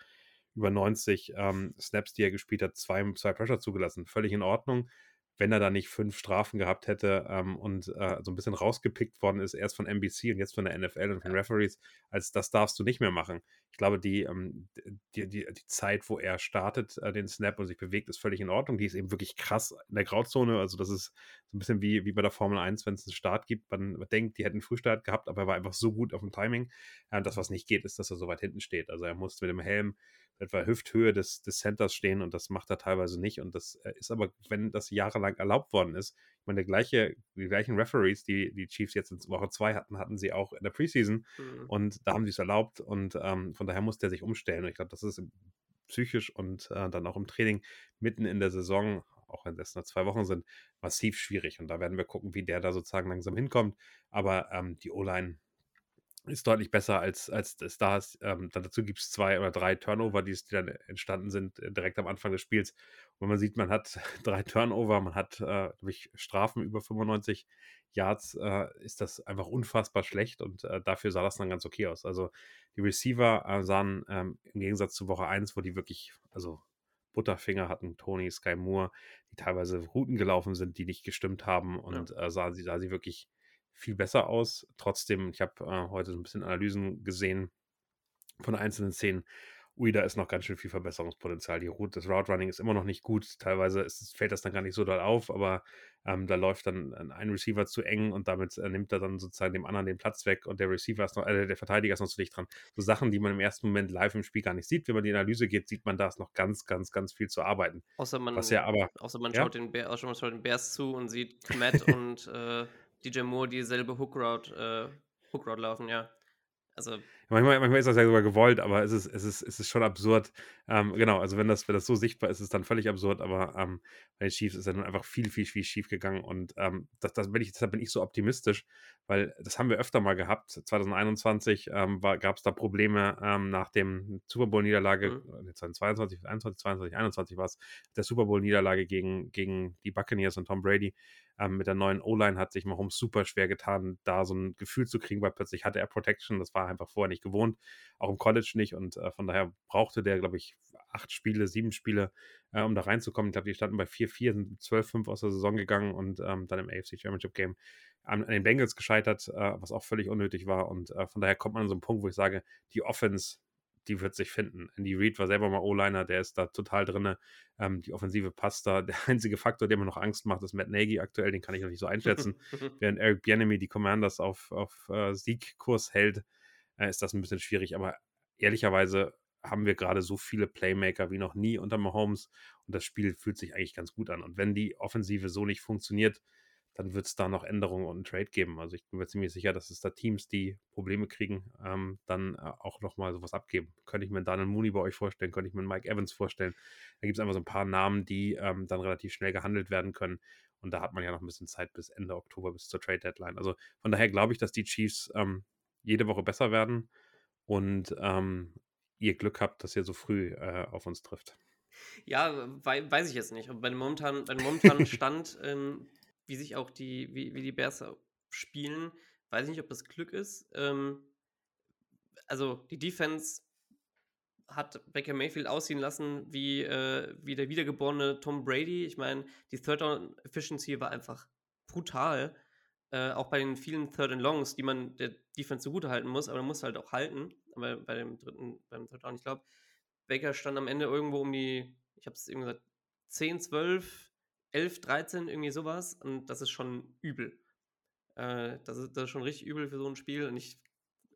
über 90 ähm, Snaps, die er gespielt hat, zwei, zwei Pressure zugelassen. Völlig in Ordnung wenn er da nicht fünf Strafen gehabt hätte ähm, und äh, so ein bisschen rausgepickt worden ist, erst von NBC und jetzt von der NFL und von Referees, als das darfst du nicht mehr machen. Ich glaube, die, ähm, die, die, die Zeit, wo er startet, äh, den Snap und sich bewegt, ist völlig in Ordnung. Die ist eben wirklich krass in der Grauzone. Also, das ist so ein bisschen wie, wie bei der Formel 1, wenn es einen Start gibt. Man, man denkt, die hätten einen Frühstart gehabt, aber er war einfach so gut auf dem Timing. Äh, das, was nicht geht, ist, dass er so weit hinten steht. Also, er muss mit dem Helm etwa Hüfthöhe des, des Centers stehen und das macht er teilweise nicht. Und das äh, ist aber, wenn das jahrelang erlaubt worden ist, ich meine, der gleiche, die gleichen Referees, die die Chiefs jetzt in Woche 2 hatten, hatten sie auch in der Preseason mhm. und da haben sie es erlaubt und ähm, von daher muss der sich umstellen. Und ich glaube, das ist psychisch und äh, dann auch im Training mitten in der Saison, auch wenn es nur zwei Wochen sind, massiv schwierig. Und da werden wir gucken, wie der da sozusagen langsam hinkommt. Aber ähm, die O-Line ist deutlich besser als, als das da ist. Ähm, dann dazu gibt es zwei oder drei Turnover, die, die dann entstanden sind äh, direkt am Anfang des Spiels. Und man sieht, man hat drei Turnover, man hat äh, durch Strafen über 95 Yards, äh, ist das einfach unfassbar schlecht und äh, dafür sah das dann ganz okay aus. Also die Receiver äh, sahen ähm, im Gegensatz zu Woche 1, wo die wirklich, also Butterfinger hatten, Tony, Sky Moore, die teilweise Routen gelaufen sind, die nicht gestimmt haben und ja. Äh, sah, sie, sah sie wirklich viel besser aus. Trotzdem, ich habe äh, heute so ein bisschen Analysen gesehen von einzelnen Szenen. Ui, da ist noch ganz schön viel Verbesserungspotenzial. Die Route, das Route Running ist immer noch nicht gut. Teilweise ist, fällt das dann gar nicht so doll auf, aber ähm, da läuft dann ein Receiver zu eng und damit äh, nimmt er dann sozusagen dem anderen den Platz weg und der Receiver ist noch, äh, der Verteidiger ist noch zu dicht dran. So Sachen, die man im ersten Moment live im Spiel gar nicht sieht. Wenn man die Analyse geht, sieht man da ist noch ganz, ganz, ganz viel zu arbeiten. Außer man, Was ja aber, außer man ja? schaut, den Bär, außer man schaut den Bears zu und sieht Matt und äh, DJ Moore dieselbe Hookroute äh, Hookroute laufen, ja. Also. Manchmal, manchmal ist das ja sogar gewollt, aber es ist, es ist, es ist schon absurd. Ähm, genau, also wenn das, wenn das so sichtbar ist, ist es dann völlig absurd, aber ähm, bei den Chiefs ist dann einfach viel, viel, viel schief gegangen und ähm, das, das bin ich, deshalb bin ich so optimistisch, weil das haben wir öfter mal gehabt. 2021 ähm, gab es da Probleme ähm, nach dem Super Bowl-Niederlage, mhm. 2022, 21, 22, 21 war es, der Super Bowl-Niederlage gegen, gegen die Buccaneers und Tom Brady. Ähm, mit der neuen O-Line hat sich Mahomes super schwer getan, da so ein Gefühl zu kriegen, weil plötzlich hatte er Protection. Das war einfach vorher nicht gewohnt, auch im College nicht. Und äh, von daher brauchte der, glaube ich, acht Spiele, sieben Spiele, äh, um da reinzukommen. Ich glaube, die standen bei 4-4, sind 12-5 aus der Saison gegangen und ähm, dann im AFC Championship Game an, an den Bengals gescheitert, äh, was auch völlig unnötig war. Und äh, von daher kommt man an so einen Punkt, wo ich sage, die Offense die wird sich finden. Andy Reid war selber mal O-Liner, der ist da total drin. Ähm, die Offensive passt da. Der einzige Faktor, der mir noch Angst macht, ist Matt Nagy aktuell, den kann ich noch nicht so einschätzen. Während Eric Bienemy die Commanders auf, auf äh, Siegkurs hält, äh, ist das ein bisschen schwierig. Aber ehrlicherweise haben wir gerade so viele Playmaker wie noch nie unter Mahomes und das Spiel fühlt sich eigentlich ganz gut an. Und wenn die Offensive so nicht funktioniert, dann wird es da noch Änderungen und einen Trade geben. Also ich bin mir ziemlich sicher, dass es da Teams, die Probleme kriegen, ähm, dann äh, auch nochmal sowas abgeben. Könnte ich mir Daniel Mooney bei euch vorstellen, könnte ich mir Mike Evans vorstellen. Da gibt es einfach so ein paar Namen, die ähm, dann relativ schnell gehandelt werden können. Und da hat man ja noch ein bisschen Zeit bis Ende Oktober, bis zur Trade Deadline. Also von daher glaube ich, dass die Chiefs ähm, jede Woche besser werden und ähm, ihr Glück habt, dass ihr so früh äh, auf uns trifft. Ja, weiß ich jetzt nicht. Bei dem momentanen, bei dem momentanen Stand ähm, wie sich auch die, wie, wie die Bears spielen, weiß ich nicht, ob das Glück ist. Ähm, also die Defense hat Baker Mayfield aussehen lassen wie, äh, wie der wiedergeborene Tom Brady. Ich meine, die Third Down Efficiency war einfach brutal. Äh, auch bei den vielen Third and Longs, die man der Defense zugute halten muss, aber man muss halt auch halten. Aber bei dem dritten, beim Third Down, ich glaube, Baker stand am Ende irgendwo um die, ich habe es irgendwie gesagt, 10, 12 11, 13, irgendwie sowas. Und das ist schon übel. Äh, das, ist, das ist schon richtig übel für so ein Spiel. Und ich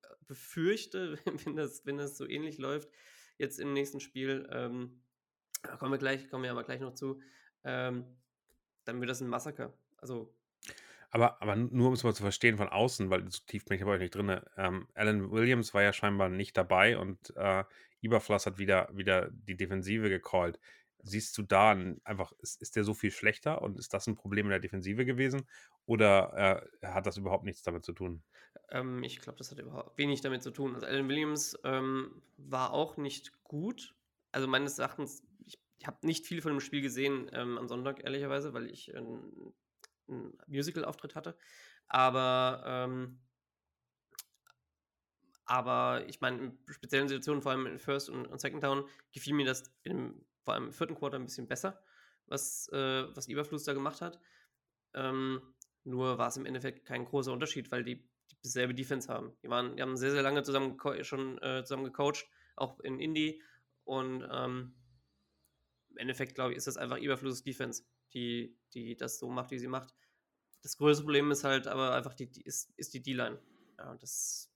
äh, befürchte, wenn das, wenn das so ähnlich läuft, jetzt im nächsten Spiel, ähm, kommen wir gleich, kommen wir aber gleich noch zu, ähm, dann wird das ein Massaker. Also Aber, aber nur um es mal zu verstehen von außen, weil so tief bin ich aber auch nicht drin. Ähm, Alan Williams war ja scheinbar nicht dabei und äh, Iberfluss hat wieder, wieder die Defensive gecallt. Siehst du da ein, einfach, ist, ist der so viel schlechter und ist das ein Problem in der Defensive gewesen? Oder äh, hat das überhaupt nichts damit zu tun? Ähm, ich glaube, das hat überhaupt wenig damit zu tun. Also Alan Williams ähm, war auch nicht gut. Also meines Erachtens, ich, ich habe nicht viel von dem Spiel gesehen ähm, am Sonntag, ehrlicherweise, weil ich einen Musical-Auftritt hatte. Aber ähm, aber ich meine, in speziellen Situationen, vor allem in First und, Second Down, gefiel mir das im, vor allem im vierten Quarter ein bisschen besser, was, äh, was Überfluss da gemacht hat. Ähm, nur war es im Endeffekt kein großer Unterschied, weil die dieselbe Defense haben. Die, waren, die haben sehr, sehr lange zusammen schon äh, zusammen gecoacht, auch in Indie. Und ähm, im Endeffekt, glaube ich, ist das einfach Überfluss Defense, die, die das so macht, wie sie macht. Das größte Problem ist halt aber einfach die, die ist, ist die D-Line. Ja, das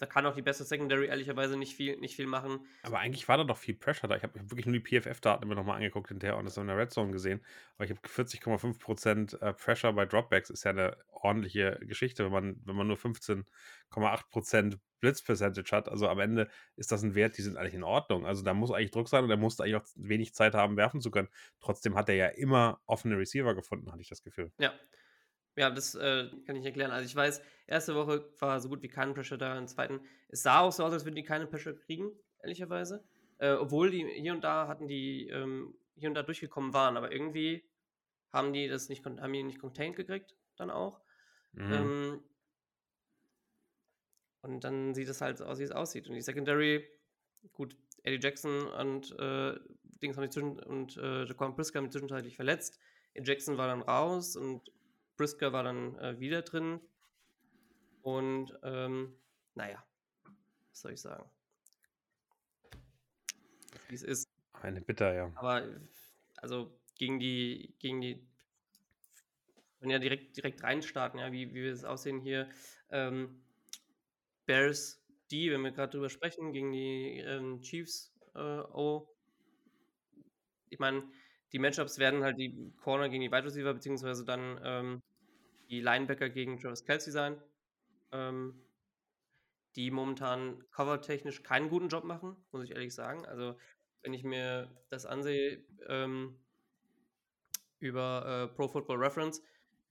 da kann auch die beste Secondary ehrlicherweise nicht viel, nicht viel machen. Aber eigentlich war da doch viel Pressure da. Ich habe wirklich nur die PFF-Daten mir nochmal angeguckt hinterher und das in der Red Zone gesehen. Aber ich habe 40,5% äh, Pressure bei Dropbacks. Ist ja eine ordentliche Geschichte, wenn man, wenn man nur 15,8% Blitz-Percentage hat. Also am Ende ist das ein Wert, die sind eigentlich in Ordnung. Also da muss eigentlich Druck sein und er musste eigentlich auch wenig Zeit haben, werfen zu können. Trotzdem hat er ja immer offene Receiver gefunden, hatte ich das Gefühl. Ja, ja, das äh, kann ich erklären. Also ich weiß, erste Woche war so gut wie kein Pressure da, im zweiten. Es sah auch so aus, als würden die keine Pressure kriegen, ehrlicherweise. Äh, obwohl die hier und da hatten die ähm, hier und da durchgekommen waren, aber irgendwie haben die das nicht, haben die nicht contained gekriegt, dann auch. Mhm. Ähm, und dann sieht es halt so aus, wie es aussieht. Und die Secondary, gut, Eddie Jackson und äh, Dings haben die zwischen und äh, Jaquan Priska haben die zwischenzeitlich verletzt. Jackson war dann raus und Brisker war dann äh, wieder drin. Und ähm, naja, was soll ich sagen? Wie es ist. Eine Bitter, ja. Aber also gegen die, gegen die, wenn ja direkt, direkt reinstarten, ja, wie, wie wir es aussehen hier. Ähm, Bears die, wenn wir gerade drüber sprechen, gegen die ähm, Chiefs äh, oh. Ich meine, die Matchups werden halt die Corner gegen die Wide Receiver, beziehungsweise dann ähm, die Linebacker gegen Travis Kelsey sein, ähm, die momentan covertechnisch keinen guten Job machen, muss ich ehrlich sagen. Also, wenn ich mir das ansehe, ähm, über äh, Pro Football Reference,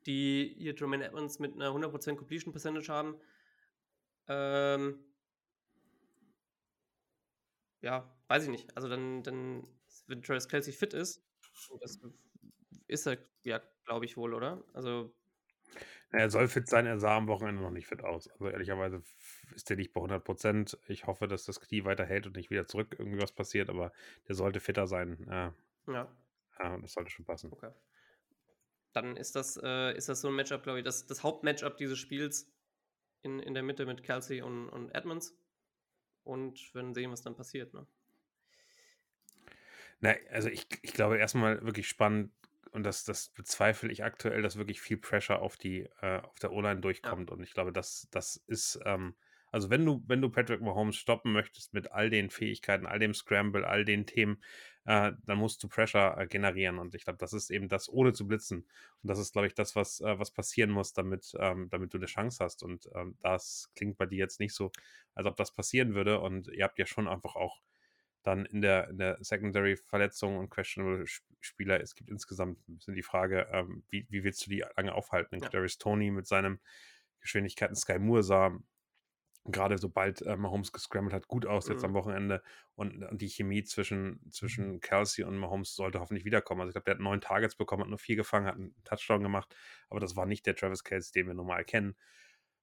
die hier Jermaine Edmonds mit einer 100% Completion Percentage haben, ähm, ja, weiß ich nicht. Also dann, dann wenn Travis Kelsey fit ist, das ist er ja, glaube ich wohl, oder? Also er soll fit sein, er sah am Wochenende noch nicht fit aus. Also ehrlicherweise ist der nicht bei 100 Prozent. Ich hoffe, dass das Knie weiter hält und nicht wieder zurück irgendwie was passiert, aber der sollte fitter sein. Äh, ja. Äh, das sollte schon passen. Okay. Dann ist das, äh, ist das so ein Matchup, glaube ich, das, das Hauptmatchup dieses Spiels in, in der Mitte mit Kelsey und, und Edmonds. Und werden sehen, was dann passiert. Ne? Na, also ich, ich glaube erstmal wirklich spannend, und das, das bezweifle ich aktuell, dass wirklich viel Pressure auf die, äh, auf der O-Line durchkommt. Ja. Und ich glaube, das, das ist, ähm, also wenn du, wenn du Patrick Mahomes stoppen möchtest mit all den Fähigkeiten, all dem Scramble, all den Themen, äh, dann musst du Pressure äh, generieren. Und ich glaube, das ist eben das, ohne zu blitzen. Und das ist, glaube ich, das, was, äh, was passieren muss, damit, ähm, damit du eine Chance hast. Und ähm, das klingt bei dir jetzt nicht so, als ob das passieren würde. Und ihr habt ja schon einfach auch dann in der, in der Secondary Verletzung und questionable Spieler. Es gibt insgesamt ein bisschen die Frage, ähm, wie, wie willst du die lange aufhalten? Ja. Darius Tony mit seinen Geschwindigkeiten, Sky Moore sah gerade sobald äh, Mahomes gescrambled hat, gut aus jetzt mhm. am Wochenende und, und, die Chemie zwischen, zwischen mhm. Kelsey und Mahomes sollte hoffentlich wiederkommen. Also ich glaube, der hat neun Targets bekommen, hat nur vier gefangen, hat einen Touchdown gemacht, aber das war nicht der Travis Kelsey, den wir normal kennen.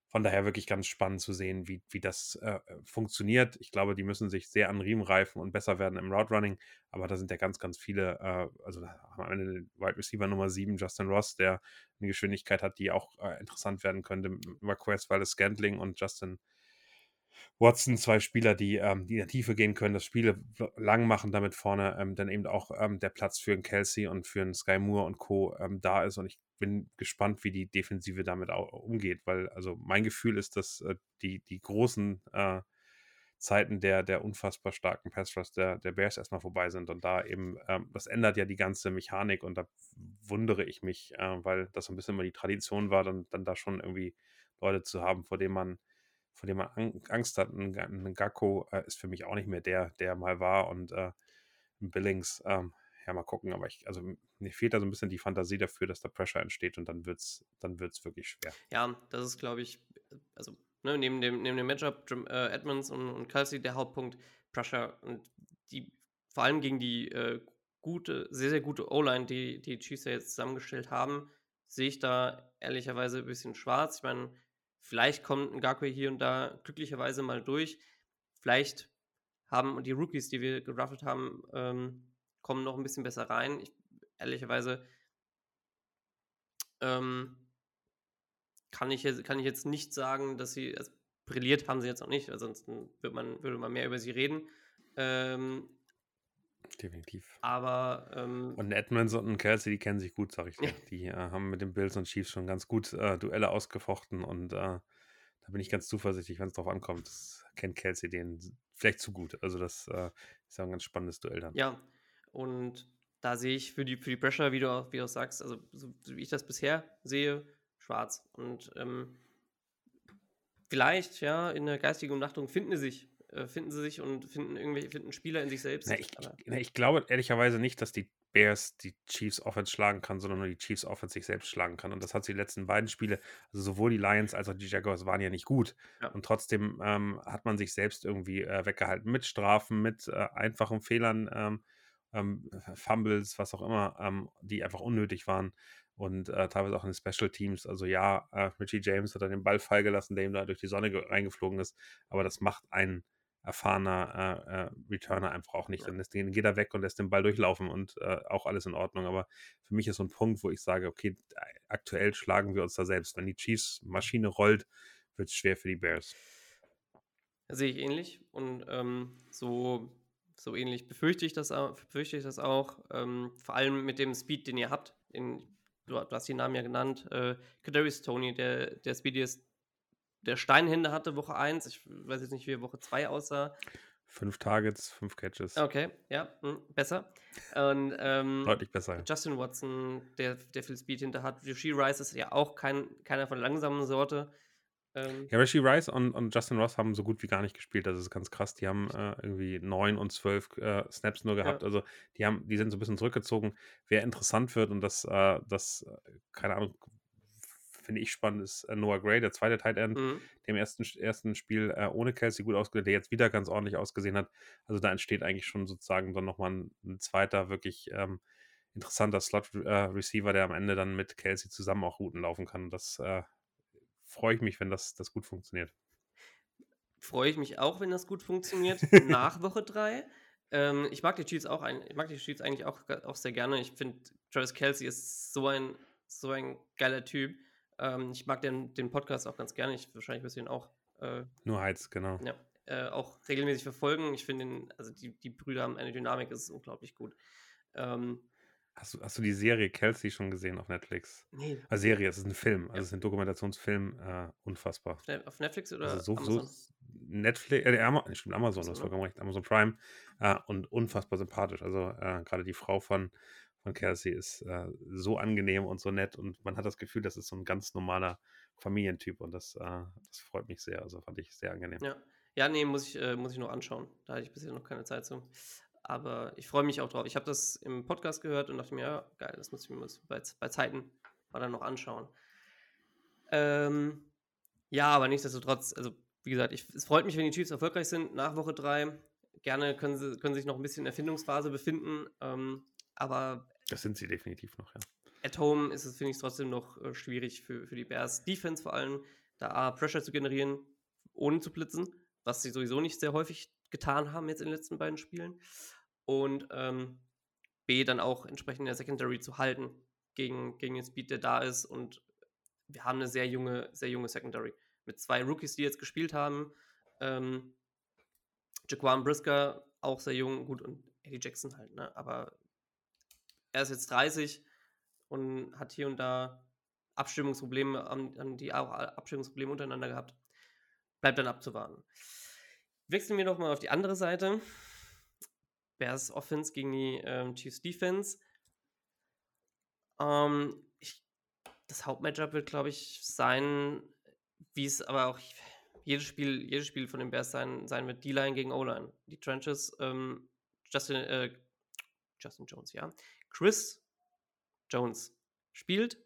Von daher wirklich ganz spannend zu sehen, wie, wie das äh, funktioniert. Ich glaube, die müssen sich sehr an Riemen reifen und besser werden im Route Running. Aber da sind ja ganz, ganz viele, äh, also am Ende Wide Receiver Nummer 7, Justin Ross, der eine Geschwindigkeit hat, die auch äh, interessant werden könnte. Marquez Wallace Scantling und Justin Watson, zwei Spieler, die, ähm, die in der Tiefe gehen können, das Spiel lang machen, damit vorne ähm, dann eben auch ähm, der Platz für einen Kelsey und für einen Sky Moore und Co. Ähm, da ist. Und ich bin gespannt, wie die Defensive damit auch umgeht, weil also mein Gefühl ist, dass äh, die, die großen, äh, Zeiten der, der unfassbar starken Passrush der, der Bears erstmal vorbei sind. Und da eben, ähm, das ändert ja die ganze Mechanik und da wundere ich mich, äh, weil das so ein bisschen immer die Tradition war, dann, dann da schon irgendwie Leute zu haben, vor denen man, vor denen man Angst hat. Ein, ein Gakko äh, ist für mich auch nicht mehr der, der mal war und äh, Billings, ähm, ja, mal gucken, aber ich, also mir fehlt da so ein bisschen die Fantasie dafür, dass da Pressure entsteht und dann wird es dann wird's wirklich schwer. Ja, das ist, glaube ich, also ne, neben, dem, neben dem Matchup äh, Edmonds und, und Kelsey der Hauptpunkt Pressure und die, vor allem gegen die äh, gute, sehr, sehr gute O-Line, die die Chiefs ja jetzt zusammengestellt haben, sehe ich da ehrlicherweise ein bisschen schwarz. Ich meine, vielleicht kommt ein Gakwe hier und da glücklicherweise mal durch. Vielleicht haben die Rookies, die wir gedraftet haben, ähm, kommen noch ein bisschen besser rein. Ich, ehrlicherweise ähm, kann, ich jetzt, kann ich jetzt nicht sagen, dass sie, also brilliert haben sie jetzt auch nicht, ansonsten wird man, würde man mehr über sie reden. Ähm, Definitiv. aber ähm, Und Edmonds und Kelsey, die kennen sich gut, sag ich dir. Die äh, haben mit den Bills und Chiefs schon ganz gut äh, Duelle ausgefochten und äh, da bin ich ganz zuversichtlich, wenn es drauf ankommt. Das kennt Kelsey den vielleicht zu gut. Also das äh, ist ja ein ganz spannendes Duell dann. ja, und da sehe ich für die, für die Pressure, wie du, auch, wie du sagst, also so, wie ich das bisher sehe, schwarz. Und ähm, vielleicht, ja, in der geistigen Umnachtung finden sie sich, finden sie sich und finden irgendwelche, finden Spieler in sich selbst. Na, ich, na, ich glaube ehrlicherweise nicht, dass die Bears die Chiefs Offense schlagen kann, sondern nur die Chiefs Offense sich selbst schlagen kann. Und das hat sie die letzten beiden Spiele, also sowohl die Lions als auch die Jaguars waren ja nicht gut. Ja. Und trotzdem ähm, hat man sich selbst irgendwie äh, weggehalten mit Strafen, mit äh, einfachen Fehlern, ähm, ähm, Fumbles, was auch immer, ähm, die einfach unnötig waren. Und äh, teilweise auch in den Special Teams. Also ja, äh, Richie James hat dann den Ball fallen gelassen, der ihm da durch die Sonne ge- reingeflogen ist. Aber das macht ein erfahrener äh, äh, Returner einfach auch nicht. Dann lässt, geht er weg und lässt den Ball durchlaufen und äh, auch alles in Ordnung. Aber für mich ist so ein Punkt, wo ich sage, okay, aktuell schlagen wir uns da selbst. Wenn die Chiefs Maschine rollt, wird es schwer für die Bears. Sehe ich ähnlich und ähm, so, so ähnlich befürchte ich das auch. Befürchte ich das auch ähm, vor allem mit dem Speed, den ihr habt. Den, du, hast die Namen ja genannt. Äh, Kadarius Tony, der, der Speedy ist, der Steinhände hatte Woche 1. Ich weiß jetzt nicht, wie Woche 2 aussah. Fünf Targets, fünf Catches. Okay, ja, mh, besser. Und ähm, Deutlich besser. Justin Watson, der, der viel Speed hinter hat. Yoshi Rice ist ja auch kein, keiner von der langsamen Sorte. Ähm, Ja, Rishi Rice und, und Justin Ross haben so gut wie gar nicht gespielt. Das ist ganz krass. Die haben äh, irgendwie neun und zwölf äh, Snaps nur gehabt. Also die haben, die sind so ein bisschen zurückgezogen. Wer interessant wird und das, äh, das, äh, keine Ahnung, finde ich spannend, ist äh, Noah Gray, der zweite Tight End, mhm. der im ersten, ersten Spiel äh, ohne Kelsey gut ausgesehen, der jetzt wieder ganz ordentlich ausgesehen hat. Also da entsteht eigentlich schon sozusagen dann nochmal ein, ein zweiter wirklich ähm, interessanter Slot-Receiver, der am Ende dann mit Kelsey zusammen auch Routen laufen kann. Das äh, freue ich mich, wenn das, das gut funktioniert. Freue ich mich auch, wenn das gut funktioniert, nach Woche 3. Ähm, ich mag die Chiefs auch, ein, ich mag die Chiefs eigentlich auch, auch sehr gerne. Ich finde, Travis Kelsey ist so ein, so ein geiler Typ. Ähm, ich mag den, den Podcast auch ganz gerne. Ich wahrscheinlich wirst du ihn auch, äh, Nur Heiz, genau. ja, äh, auch regelmäßig verfolgen. Ich finde, ihn- also die, die Brüder haben eine Dynamik, das ist unglaublich gut. Ähm, Hast du, hast du die Serie Kelsey schon gesehen auf Netflix? nee, Eine Serie, es ist ein Film, also es ist ein Dokumentationsfilm, äh, unfassbar. auf Ne- auf Netflix oder Also so, Amazon? so Netflix, äh, Ama stimmt, Amazon, du Amazon, hast ne? vollkommen recht, Amazon Prime äh, und unfassbar sympathisch. Also äh, gerade die Frau von, von Kelsey ist äh, so angenehm und so nett und man hat das Gefühl, das ist so ein ganz normaler Familientyp und das, äh, das freut mich sehr. Also fand ich sehr angenehm. Ja. Ja, nee, muss ich, äh, muss ich noch anschauen. Da hatte ich bisher noch keine Zeit zu. Aber ich freue mich auch drauf. Ich habe das im Podcast gehört und dachte mir, ja, geil, das muss ich mir bei, bei Zeiten mal dann noch anschauen. Ähm, ja, aber nichtsdestotrotz, also wie gesagt, ich, es freut mich, wenn die Chiefs erfolgreich sind nach Woche 3. Gerne können sie, können sich noch ein bisschen in der Findungsphase befinden. Ähm, aber Das sind sie definitiv noch, ja. at home ist es, finde ich, trotzdem noch äh, schwierig für, für die Bears. Defense vor allem, da A, Pressure zu generieren, ohne zu blitzen, was sie sowieso nicht sehr häufig getan haben jetzt in den letzten beiden Spielen. Und ähm, B, dann auch entsprechend in der Secondary zu halten gegen, gegen den Speed, der da ist. Und wir haben eine sehr junge, sehr junge Secondary. Mit zwei Rookies, die jetzt gespielt haben. Ähm, Jaquan Brisker, auch sehr jung, gut, und Eddie Jackson halt, ne? Aber er ist jetzt 30 und hat hier und da Abstimmungsprobleme, haben, die auch Abstimmungsprobleme untereinander gehabt. Bleibt dann abzuwarten. Wechseln wir doch mal auf die andere Seite. Bears Offense gegen die ähm, Chiefs Defense. Ähm, ich, das Hauptmatchup wird, glaube ich, sein, wie es aber auch jedes Spiel, jedes Spiel von den Bears sein, sein wird, D-Line gegen O-Line. Die Trenches, ähm, Justin, äh, Justin Jones, ja. Chris Jones spielt.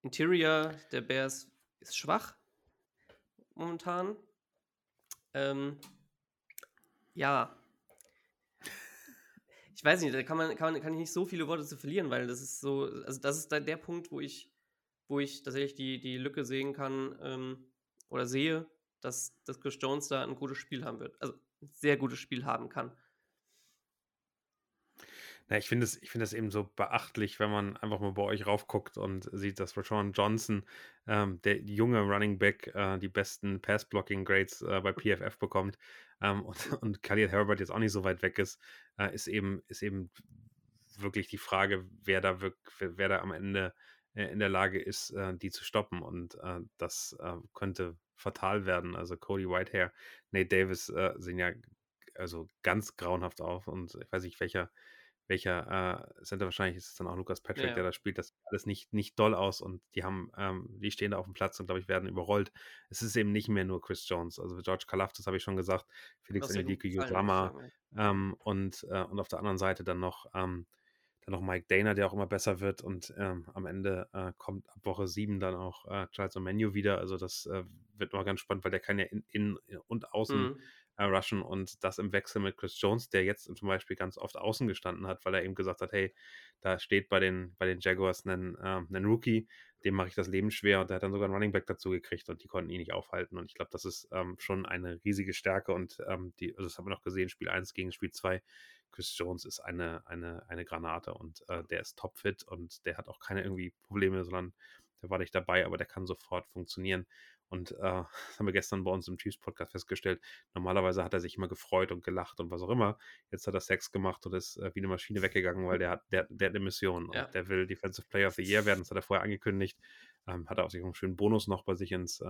Interior der Bears ist schwach momentan. Ähm, ja. Ich weiß nicht, da kann man, kann man kann ich nicht so viele Worte zu verlieren, weil das ist so, also das ist der Punkt, wo ich, wo ich tatsächlich die, die Lücke sehen kann ähm, oder sehe, dass, dass Chris Jones da ein gutes Spiel haben wird. Also ein sehr gutes Spiel haben kann. Na, ich finde es, ich finde es eben so beachtlich, wenn man einfach mal bei euch raufguckt und sieht, dass Rashawn Johnson, ähm, der junge Running Back, äh, die besten Pass-Blocking-Grades äh, bei PFF bekommt ähm, und, und Khalil Herbert jetzt auch nicht so weit weg ist, äh, ist eben, ist eben wirklich die Frage, wer da wirkt, wer da am Ende äh, in der Lage ist, äh, die zu stoppen. Und äh, das könnte fatal werden. Also Cody Whitehair, Nate Davis sehen ja also ganz grauenhaft auf und ich weiß nicht, welcher welcher äh, Center, wahrscheinlich ist es dann auch Lukas Patrick, ja. der da spielt, das sieht alles nicht, nicht doll aus und die haben, ähm, die stehen da auf dem Platz und glaube ich werden überrollt. Es ist eben nicht mehr nur Chris Jones, also George das habe ich schon gesagt, Felix Enrique Yusama ähm, und, äh, und auf der anderen Seite dann noch, ähm, dann noch Mike Dana, der auch immer besser wird und ähm, am Ende äh, kommt ab Woche 7 dann auch äh, Charles O'Menu wieder, also das äh, wird mal ganz spannend, weil der kann ja in, in und außen mhm äh, rushen und das im Wechsel mit Chris Jones, der jetzt zum Beispiel ganz oft außen gestanden hat, weil er eben gesagt hat, hey, da steht bei den, bei den Jaguars ein, äh, Rookie, dem mache ich das Leben schwer. Und der hat dann sogar einen Running Back dazu gekriegt und die konnten ihn nicht aufhalten. Und ich glaube, das ist ähm, schon eine riesige Stärke und ähm, die, also das haben wir noch gesehen, Spiel 1 gegen Spiel 2, Chris Jones ist eine, eine, eine Granate und äh, der ist topfit und der hat auch keine irgendwie Probleme, sondern der war nicht dabei, aber der kann sofort funktionieren. Und äh, das haben wir gestern bei uns im Chiefs-Podcast festgestellt. Normalerweise hat er sich immer gefreut und gelacht und was auch immer. Jetzt hat er Sex gemacht und ist äh, wie eine Maschine weggegangen, weil der hat, der, der hat eine Mission. Ja. Und der will Defensive Player of the Year werden. Das hat er vorher angekündigt. Ähm, hat er auch sich einen schönen Bonus noch bei sich ins, äh,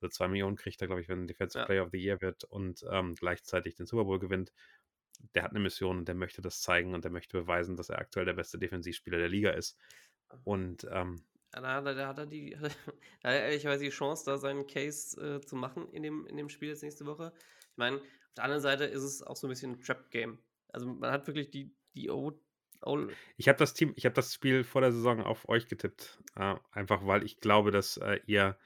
also zwei Millionen kriegt er, glaube ich, wenn Defensive ja. Player of the Year wird und ähm, gleichzeitig den Super Bowl gewinnt. Der hat eine Mission und der möchte das zeigen und der möchte beweisen, dass er aktuell der beste Defensivspieler der Liga ist. Und ähm, da, da, hat er die, hat er ehrlicherweise die Chance, da seinen Case äh, zu machen in dem, in dem Spiel jetzt nächste Woche. Ich meine, auf der anderen Seite ist es auch so ein bisschen ein Trap-Game. Also man hat wirklich die, die o, o Ich habe das Team, ich habe das Spiel vor der Saison auf euch getippt. Äh, einfach weil ich glaube, dass äh, ihr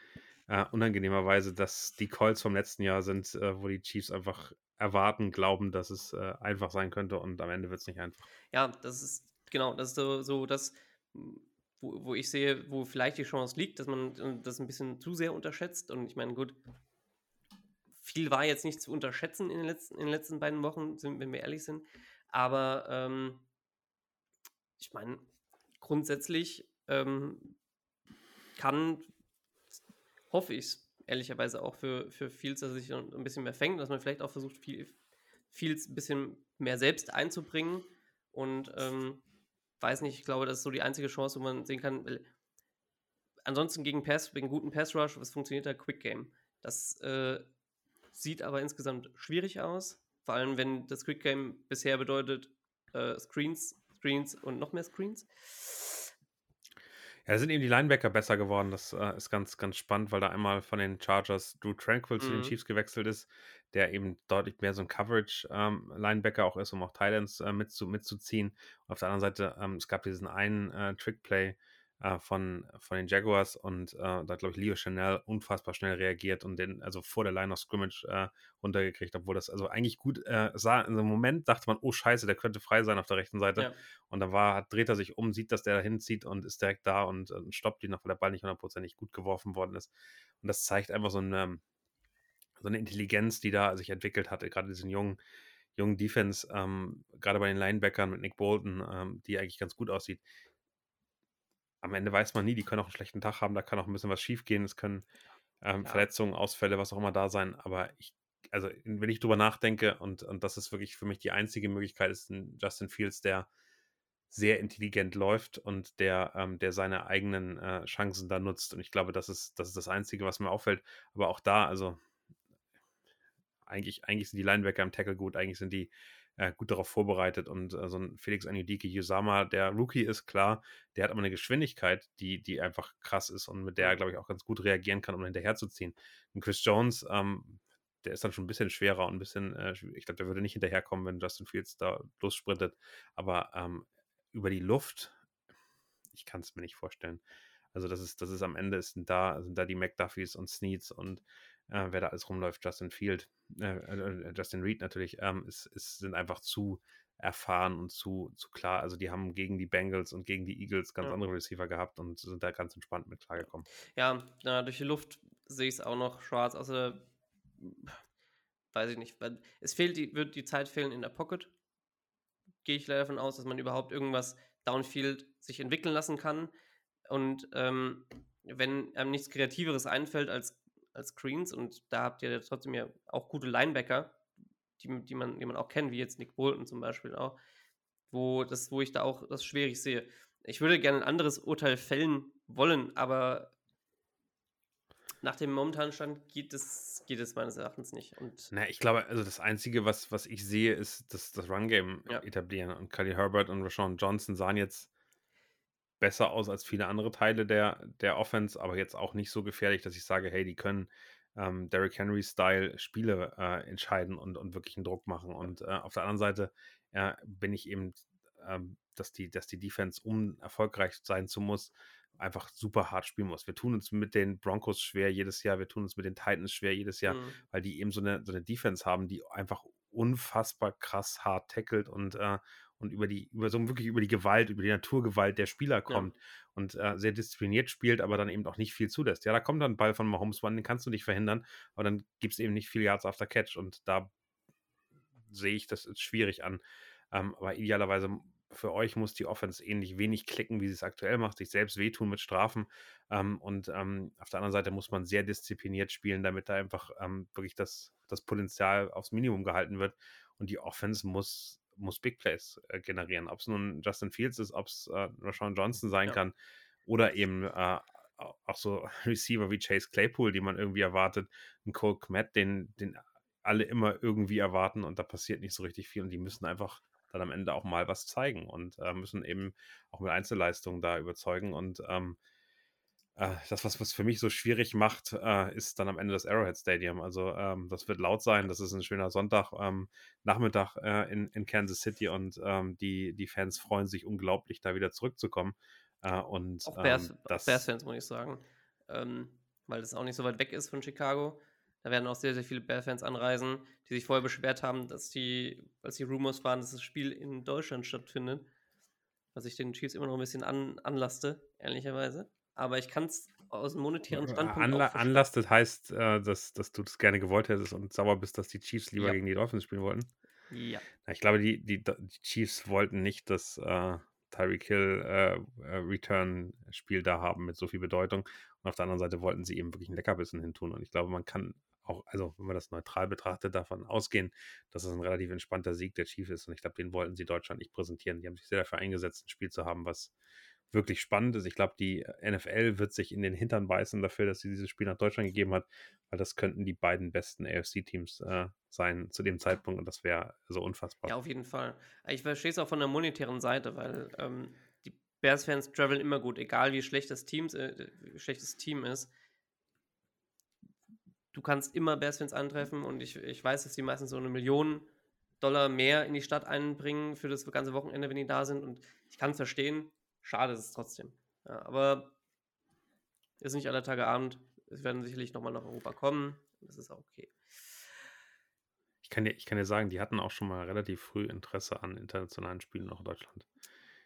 äh, unangenehmerweise, dass die Calls vom letzten Jahr sind, äh, wo die Chiefs einfach erwarten, glauben, dass es äh, einfach sein könnte und am Ende wird es nicht einfach. Ja, das ist genau, das ist so, so das wo, wo ich sehe, wo vielleicht die Chance liegt, dass man äh, das ein bisschen zu sehr unterschätzt. Und ich meine, gut, viel war jetzt nicht zu unterschätzen in den letzten, in den letzten beiden Wochen, wenn wir ehrlich sind. Aber ähm, ich meine, grundsätzlich ähm, kann, hoffe ich es, ehrlicherweise auch für, für Fields, dass er sich ein bisschen mehr fängt, dass man vielleicht auch versucht, Fields ein bisschen mehr selbst einzubringen und ähm, weiß nicht, ich glaube, das ist so die einzige Chance, wo man sehen kann, ansonsten gegen Pass, wegen guten Pass Rush, was funktioniert da? Quick Game. Das äh, sieht aber insgesamt schwierig aus, vor allem wenn das Quick Game bisher bedeutet äh, Screens, Screens und noch mehr Screens. Ja, da sind eben die Linebacker besser geworden. Das äh, ist ganz, ganz spannend, weil da einmal von den Chargers Drew Tranquil mhm. zu den mhm. Chiefs gewechselt ist, der eben deutlich mehr so ein Coverage-Linebacker ähm, auch ist, um auch Titans äh, mitzu, mitzuziehen. Und auf der anderen Seite, ähm, es gab diesen einen äh, Trick-Play, äh, von, von den Jaguars und äh, da glaube ich, Leo Chanel unfassbar schnell reagiert und den also vor der Line of Scrimmage äh, runtergekriegt, obwohl das also eigentlich gut äh, sah. In einem Moment dachte man, oh Scheiße, der könnte frei sein auf der rechten Seite. Ja. Und dann war, dreht er sich um, sieht, dass der da hinzieht und ist direkt da und, und stoppt ihn noch, weil der Ball nicht hundertprozentig gut geworfen worden ist. Und das zeigt einfach so eine, so eine Intelligenz, die da sich entwickelt hatte, gerade diesen jungen jungen Defense, ähm, gerade bei den Linebackern mit Nick Bolton, ähm, die eigentlich ganz gut aussieht am Ende weiß man nie, die können auch einen schlechten Tag haben, da kann auch ein bisschen was schief gehen, es können ähm, ja. Verletzungen, Ausfälle, was auch immer da sein, aber ich, also wenn ich drüber nachdenke und, und das ist wirklich für mich die einzige Möglichkeit, ist ein Justin Fields, der sehr intelligent läuft und der, ähm, der seine eigenen äh, Chancen da nutzt. Und ich glaube, das ist, das ist das Einzige, was mir auffällt. Aber auch da, also eigentlich, eigentlich sind die Linebacker im Tackle gut, eigentlich sind die äh, gut darauf vorbereitet und äh, so ein Felix Anudike Yusama, der Rookie ist klar, der hat aber eine Geschwindigkeit, die, die einfach krass ist und mit der er, glaube ich, auch ganz gut reagieren kann, um hinterherzuziehen. Und Chris Jones, ähm, der ist dann schon ein bisschen schwerer und ein bisschen, äh, ich glaube, der würde nicht hinterherkommen, wenn Justin Fields da lossprintet, aber ähm, über die Luft, ich kann es mir nicht vorstellen. Also das ist, das ist am Ende sind da, sind da die McDuffies und Sneeds und äh, wer da alles rumläuft, Justin Field, äh, äh, Justin Reed natürlich, ähm, ist, ist, sind einfach zu erfahren und zu, zu klar. Also die haben gegen die Bengals und gegen die Eagles ganz ja. andere Receiver gehabt und sind da ganz entspannt mit klargekommen. Ja, na, durch die Luft sehe ich es auch noch schwarz. Also weiß ich nicht. Es fehlt die, wird die Zeit fehlen in der Pocket. Gehe ich leider davon aus, dass man überhaupt irgendwas Downfield sich entwickeln lassen kann. Und ähm, wenn einem nichts Kreativeres einfällt als als Screens und da habt ihr trotzdem ja auch gute Linebacker, die, die, man, die man auch kennt, wie jetzt Nick Bolton zum Beispiel auch, wo, das, wo ich da auch das schwierig sehe. Ich würde gerne ein anderes Urteil fällen wollen, aber nach dem momentanen Stand geht es, geht es meines Erachtens nicht. Und Na, ich glaube, also das Einzige, was, was ich sehe, ist das, das Run-Game ja. etablieren. Und Khalil Herbert und Rashawn Johnson sahen jetzt besser aus als viele andere Teile der, der Offense, aber jetzt auch nicht so gefährlich, dass ich sage, hey, die können ähm, Derrick Henry-Style Spiele äh, entscheiden und, und wirklich einen Druck machen. Und äh, auf der anderen Seite äh, bin ich eben, ähm, dass, die, dass die Defense, um erfolgreich sein zu muss, einfach super hart spielen muss. Wir tun uns mit den Broncos schwer jedes Jahr, wir tun uns mit den Titans schwer jedes Jahr, mhm. weil die eben so eine, so eine Defense haben, die einfach unfassbar krass hart tackelt und, äh, und über die, über so wirklich über die Gewalt, über die Naturgewalt der Spieler kommt ja. und äh, sehr diszipliniert spielt, aber dann eben auch nicht viel zulässt. Ja, da kommt dann ein Ball von Mahomes One, den kannst du nicht verhindern, aber dann gibt es eben nicht viel Yards after Catch und da sehe ich das schwierig an. Ähm, aber idealerweise für euch muss die Offense ähnlich wenig klicken, wie sie es aktuell macht, sich selbst wehtun mit Strafen. Ähm, und ähm, auf der anderen Seite muss man sehr diszipliniert spielen, damit da einfach ähm, wirklich das, das Potenzial aufs Minimum gehalten wird. Und die Offense muss muss Big Plays äh, generieren. Ob es nun Justin Fields ist, ob es äh, Rashawn Johnson sein ja. kann oder eben äh, auch so Receiver wie Chase Claypool, die man irgendwie erwartet, ein Cole Kmet, den, den alle immer irgendwie erwarten und da passiert nicht so richtig viel und die müssen einfach dann am Ende auch mal was zeigen und äh, müssen eben auch mit Einzelleistungen da überzeugen und ähm, äh, das, was, was für mich so schwierig macht, äh, ist dann am Ende das Arrowhead Stadium. Also ähm, das wird laut sein. Das ist ein schöner Sonntag, ähm, Nachmittag äh, in, in Kansas City und ähm, die, die Fans freuen sich unglaublich, da wieder zurückzukommen. Äh, und, auch Bears, ähm, das, Bears-Fans, muss ich sagen. Ähm, weil das auch nicht so weit weg ist von Chicago. Da werden auch sehr, sehr viele Bears-Fans anreisen, die sich vorher beschwert haben, dass die, als die Rumors waren, dass das Spiel in Deutschland stattfindet. Was ich den Chiefs immer noch ein bisschen an, anlaste, ehrlicherweise aber ich kann es aus dem monetären Standpunkt Anla Anlastet heißt, äh, dass, dass du das gerne gewollt hättest und sauer bist, dass die Chiefs lieber ja. gegen die Dolphins spielen wollten. Ja. Na, ich glaube, die, die, die, Chiefs wollten nicht das äh, Tyreek Hill äh, äh, Return-Spiel da haben mit so viel Bedeutung. Und auf der anderen Seite wollten sie eben wirklich ein Leckerbissen hintun. Und ich glaube, man kann auch, also wenn man das neutral betrachtet, davon ausgehen, dass es ein relativ entspannter Sieg der Chiefs ist. Und ich glaube, den wollten sie Deutschland nicht präsentieren. Die haben sich sehr dafür eingesetzt, ein Spiel zu haben, was wirklich spannend ist. Ich glaube, die NFL wird sich in den Hintern beißen dafür, dass sie dieses Spiel nach Deutschland gegeben hat, weil das könnten die beiden besten AFC-Teams äh, sein zu dem Zeitpunkt und das wäre so unfassbar. Ja, auf jeden Fall. Ich verstehe es auch von der monetären Seite, weil ähm, die Bears-Fans traveln immer gut, egal wie schlecht das, Teams, äh, schlecht das Team ist. Du kannst immer Bears-Fans antreffen und ich, ich weiß, dass die meistens so eine Million Dollar mehr in die Stadt einbringen für das ganze Wochenende, wenn die da sind und ich kann es verstehen schade ist es trotzdem. Ja, aber ist nicht aller Tage Abend. Es werden sicherlich nochmal nach Europa kommen. Das ist auch okay. Ich kann, dir, ich kann dir sagen, die hatten auch schon mal relativ früh Interesse an internationalen Spielen noch in Deutschland.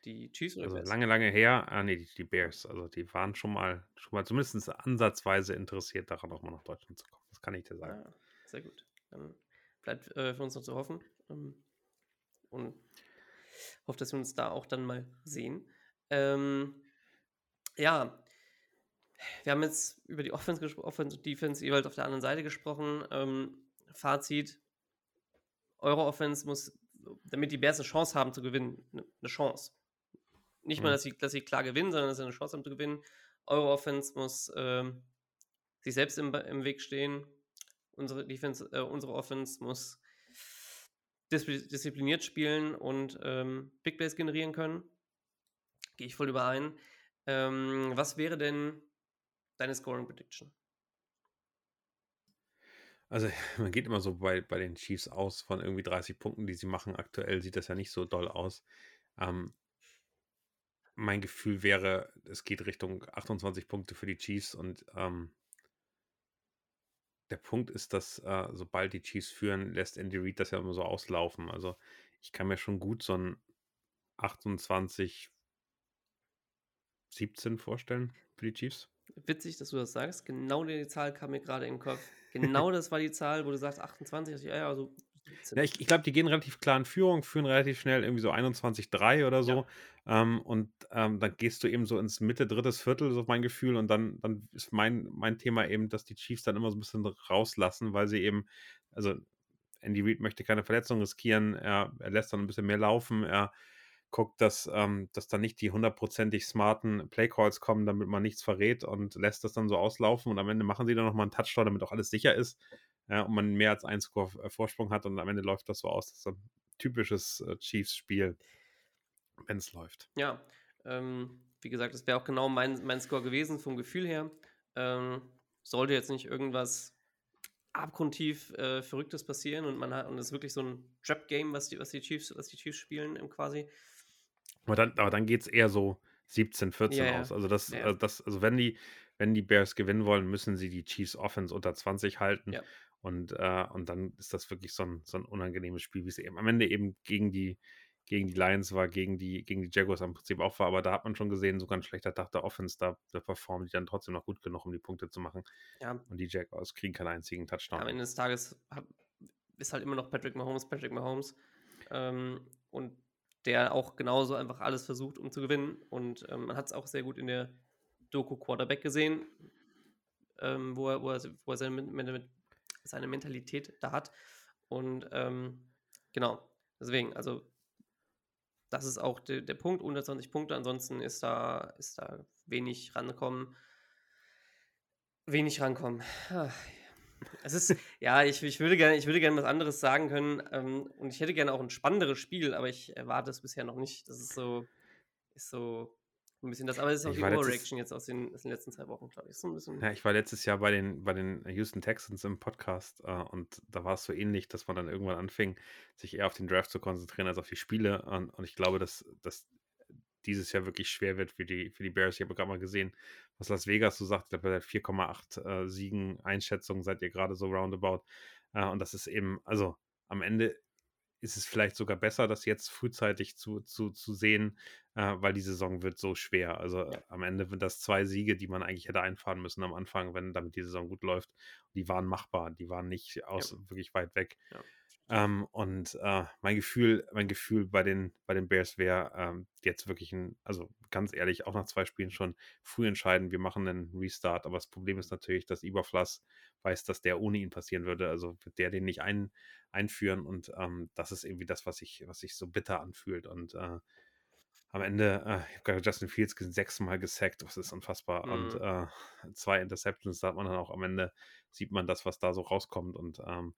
Die Chiefs oder Also Bears? lange, lange her, ah nee, die, die, Bears. Also die waren schon mal, schon mal zumindest ansatzweise interessiert daran, auch mal nach Deutschland zu kommen. Das kann ich dir sagen. Ja, ah, sehr gut. Dann bleibt äh, für uns noch zu hoffen. Ähm, und hoffe, dass wir uns da auch dann mal sehen. Ähm, ja, wir haben jetzt über die Offense, Offense und Defense jeweils auf der anderen Seite gesprochen. Ähm, Fazit: Eure Offense muss, damit die Bears eine Chance haben zu gewinnen, eine ne Chance. Nicht mhm. mal, dass sie, dass sie klar gewinnen, sondern dass sie eine Chance haben zu gewinnen. Eure Offense muss ähm, sich selbst im, im Weg stehen unsere Defense, äh, unsere Offense muss dis diszipliniert spielen und ähm, Big Plays generieren können. Gehe ich voll überein. Ähm, was wäre denn deine Scoring Prediction? Also man geht immer so bei, bei den Chiefs aus von irgendwie 30 Punkten, die sie machen. Aktuell sieht das ja nicht so doll aus. Ähm, mein Gefühl wäre, es geht Richtung 28 Punkte für die Chiefs und ähm, der Punkt ist, dass äh, sobald die Chiefs führen, lässt Andy Reid das ja immer so auslaufen. Also ich kann mir schon gut so ein 28, 17 vorstellen für die Chiefs. Witzig, dass du das sagst. Genau die Zahl kam mir gerade in den Kopf. Genau das war die Zahl, wo du sagst 28. Also, ja, also ja, ich, ich glaube, die gehen relativ klar in Führung, führen relativ schnell irgendwie so 21-3 oder so. Ja. Ähm, und ähm, dann gehst du eben so ins Mitte, drittes Viertel, so mein Gefühl. Und dann, dann ist mein, mein Thema eben, dass die Chiefs dann immer so ein bisschen rauslassen, weil sie eben, also Andy Reid möchte keine Verletzung riskieren, er, er lässt dann ein bisschen mehr laufen, er guckt, dass, ähm, dass da nicht die hundertprozentig smarten Playcalls kommen, damit man nichts verrät und lässt das dann so auslaufen und am Ende machen sie dann nochmal einen Touchdown, damit auch alles sicher ist ja, und man mehr als einen Score äh, Vorsprung hat und am Ende läuft das so aus. Das ist ein typisches äh, Chiefs-Spiel, wenn es läuft. Ja, ähm, wie gesagt, das wäre auch genau mein, mein Score gewesen vom Gefühl her. Ähm, sollte jetzt nicht irgendwas abgrundtief äh, Verrücktes passieren und man hat und es ist wirklich so ein Trap-Game, was die, was die was die Chiefs spielen quasi. Aber dann, aber dann geht es eher so 17, 14 ja, aus. Also das, ja. also das, also wenn die, wenn die Bears gewinnen wollen, müssen sie die Chiefs Offense unter 20 halten. Ja. Und, äh, und dann ist das wirklich so ein, so ein unangenehmes Spiel, wie es eben am Ende eben gegen die, gegen die Lions war, gegen die, gegen die Jaguars im Prinzip auch war. Aber da hat man schon gesehen, so ganz schlechter Tag der Offense, da, da performen die dann trotzdem noch gut genug, um die Punkte zu machen. Ja. Und die Jaguars kriegen keinen einzigen Touchdown. Am Ende des Tages ist halt immer noch Patrick Mahomes, Patrick Mahomes. Ähm, und der auch genauso einfach alles versucht, um zu gewinnen. Und ähm, man hat es auch sehr gut in der Doku Quarterback gesehen, ähm, wo, er, wo, er, wo er seine, seine Mentalität da hat. Und ähm, genau, deswegen, also das ist auch de, der Punkt, 120 Punkte, ansonsten ist da, ist da wenig rankommen. Wenig rankommen. Es ist, ja, ich, ich würde gerne, ich würde gerne was anderes sagen können. Ähm, und ich hätte gerne auch ein spannenderes Spiel, aber ich erwarte es bisher noch nicht. Das ist so, ist so ein bisschen das. Aber es ist auch ich die Overreaction jetzt aus den, aus den letzten zwei Wochen, glaube ich. So ein bisschen ja, ich war letztes Jahr bei den, bei den Houston Texans im Podcast äh, und da war es so ähnlich, dass man dann irgendwann anfing, sich eher auf den Draft zu konzentrieren als auf die Spiele. Und, und ich glaube, dass, dass dieses Jahr wirklich schwer wird für die, für die Bears. Ich habe gerade mal gesehen, was Las Vegas so sagt. Ich glaube, 4,8 äh, Siegen, Einschätzungen seid ihr gerade so roundabout. Äh, und das ist eben, also am Ende ist es vielleicht sogar besser, das jetzt frühzeitig zu, zu, zu sehen, äh, weil die Saison wird so schwer. Also ja. am Ende sind das zwei Siege, die man eigentlich hätte einfahren müssen am Anfang, wenn damit die Saison gut läuft. Die waren machbar, die waren nicht aus ja. wirklich weit weg. Ja. Ähm, und äh, mein Gefühl, mein Gefühl bei den, bei den Bears wäre ähm, jetzt wirklich ein, also ganz ehrlich, auch nach zwei Spielen schon früh entscheiden, wir machen einen Restart. Aber das Problem ist natürlich, dass Iberfluss weiß, dass der ohne ihn passieren würde. Also wird der den nicht ein, einführen und ähm, das ist irgendwie das, was sich, was sich so bitter anfühlt. Und äh, am Ende, äh, ich habe gerade Justin Fields sechsmal gesackt, das ist unfassbar. Mhm. Und äh, zwei Interceptions, da hat man dann auch am Ende, sieht man das, was da so rauskommt. Und ähm,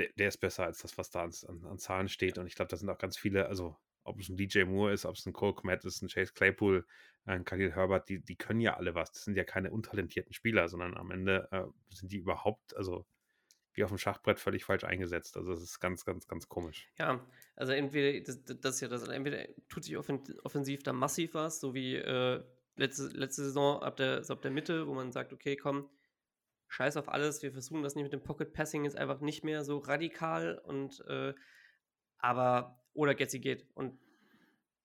der, der, ist besser als das, was da an, an, Zahlen steht. Und ich glaube, da sind auch ganz viele, also ob es ein DJ Moore ist, ob es ein Cole Kmet ist, ein Chase Claypool, ein Khalil Herbert, die, die können ja alle was. Das sind ja keine untalentierten Spieler, sondern am Ende äh, sind die überhaupt, also wie auf dem Schachbrett völlig falsch eingesetzt. Also das ist ganz, ganz, ganz komisch. Ja, also entweder, das, das ist ja das, entweder tut sich offensiv da massiv was, so wie äh, letzte, letzte Saison ab der, ab der Mitte, wo man sagt, okay, komm, scheiß auf alles, wir versuchen das nicht mit dem Pocket Passing jetzt einfach nicht mehr so radikal und äh, aber oder Getzi geht. Und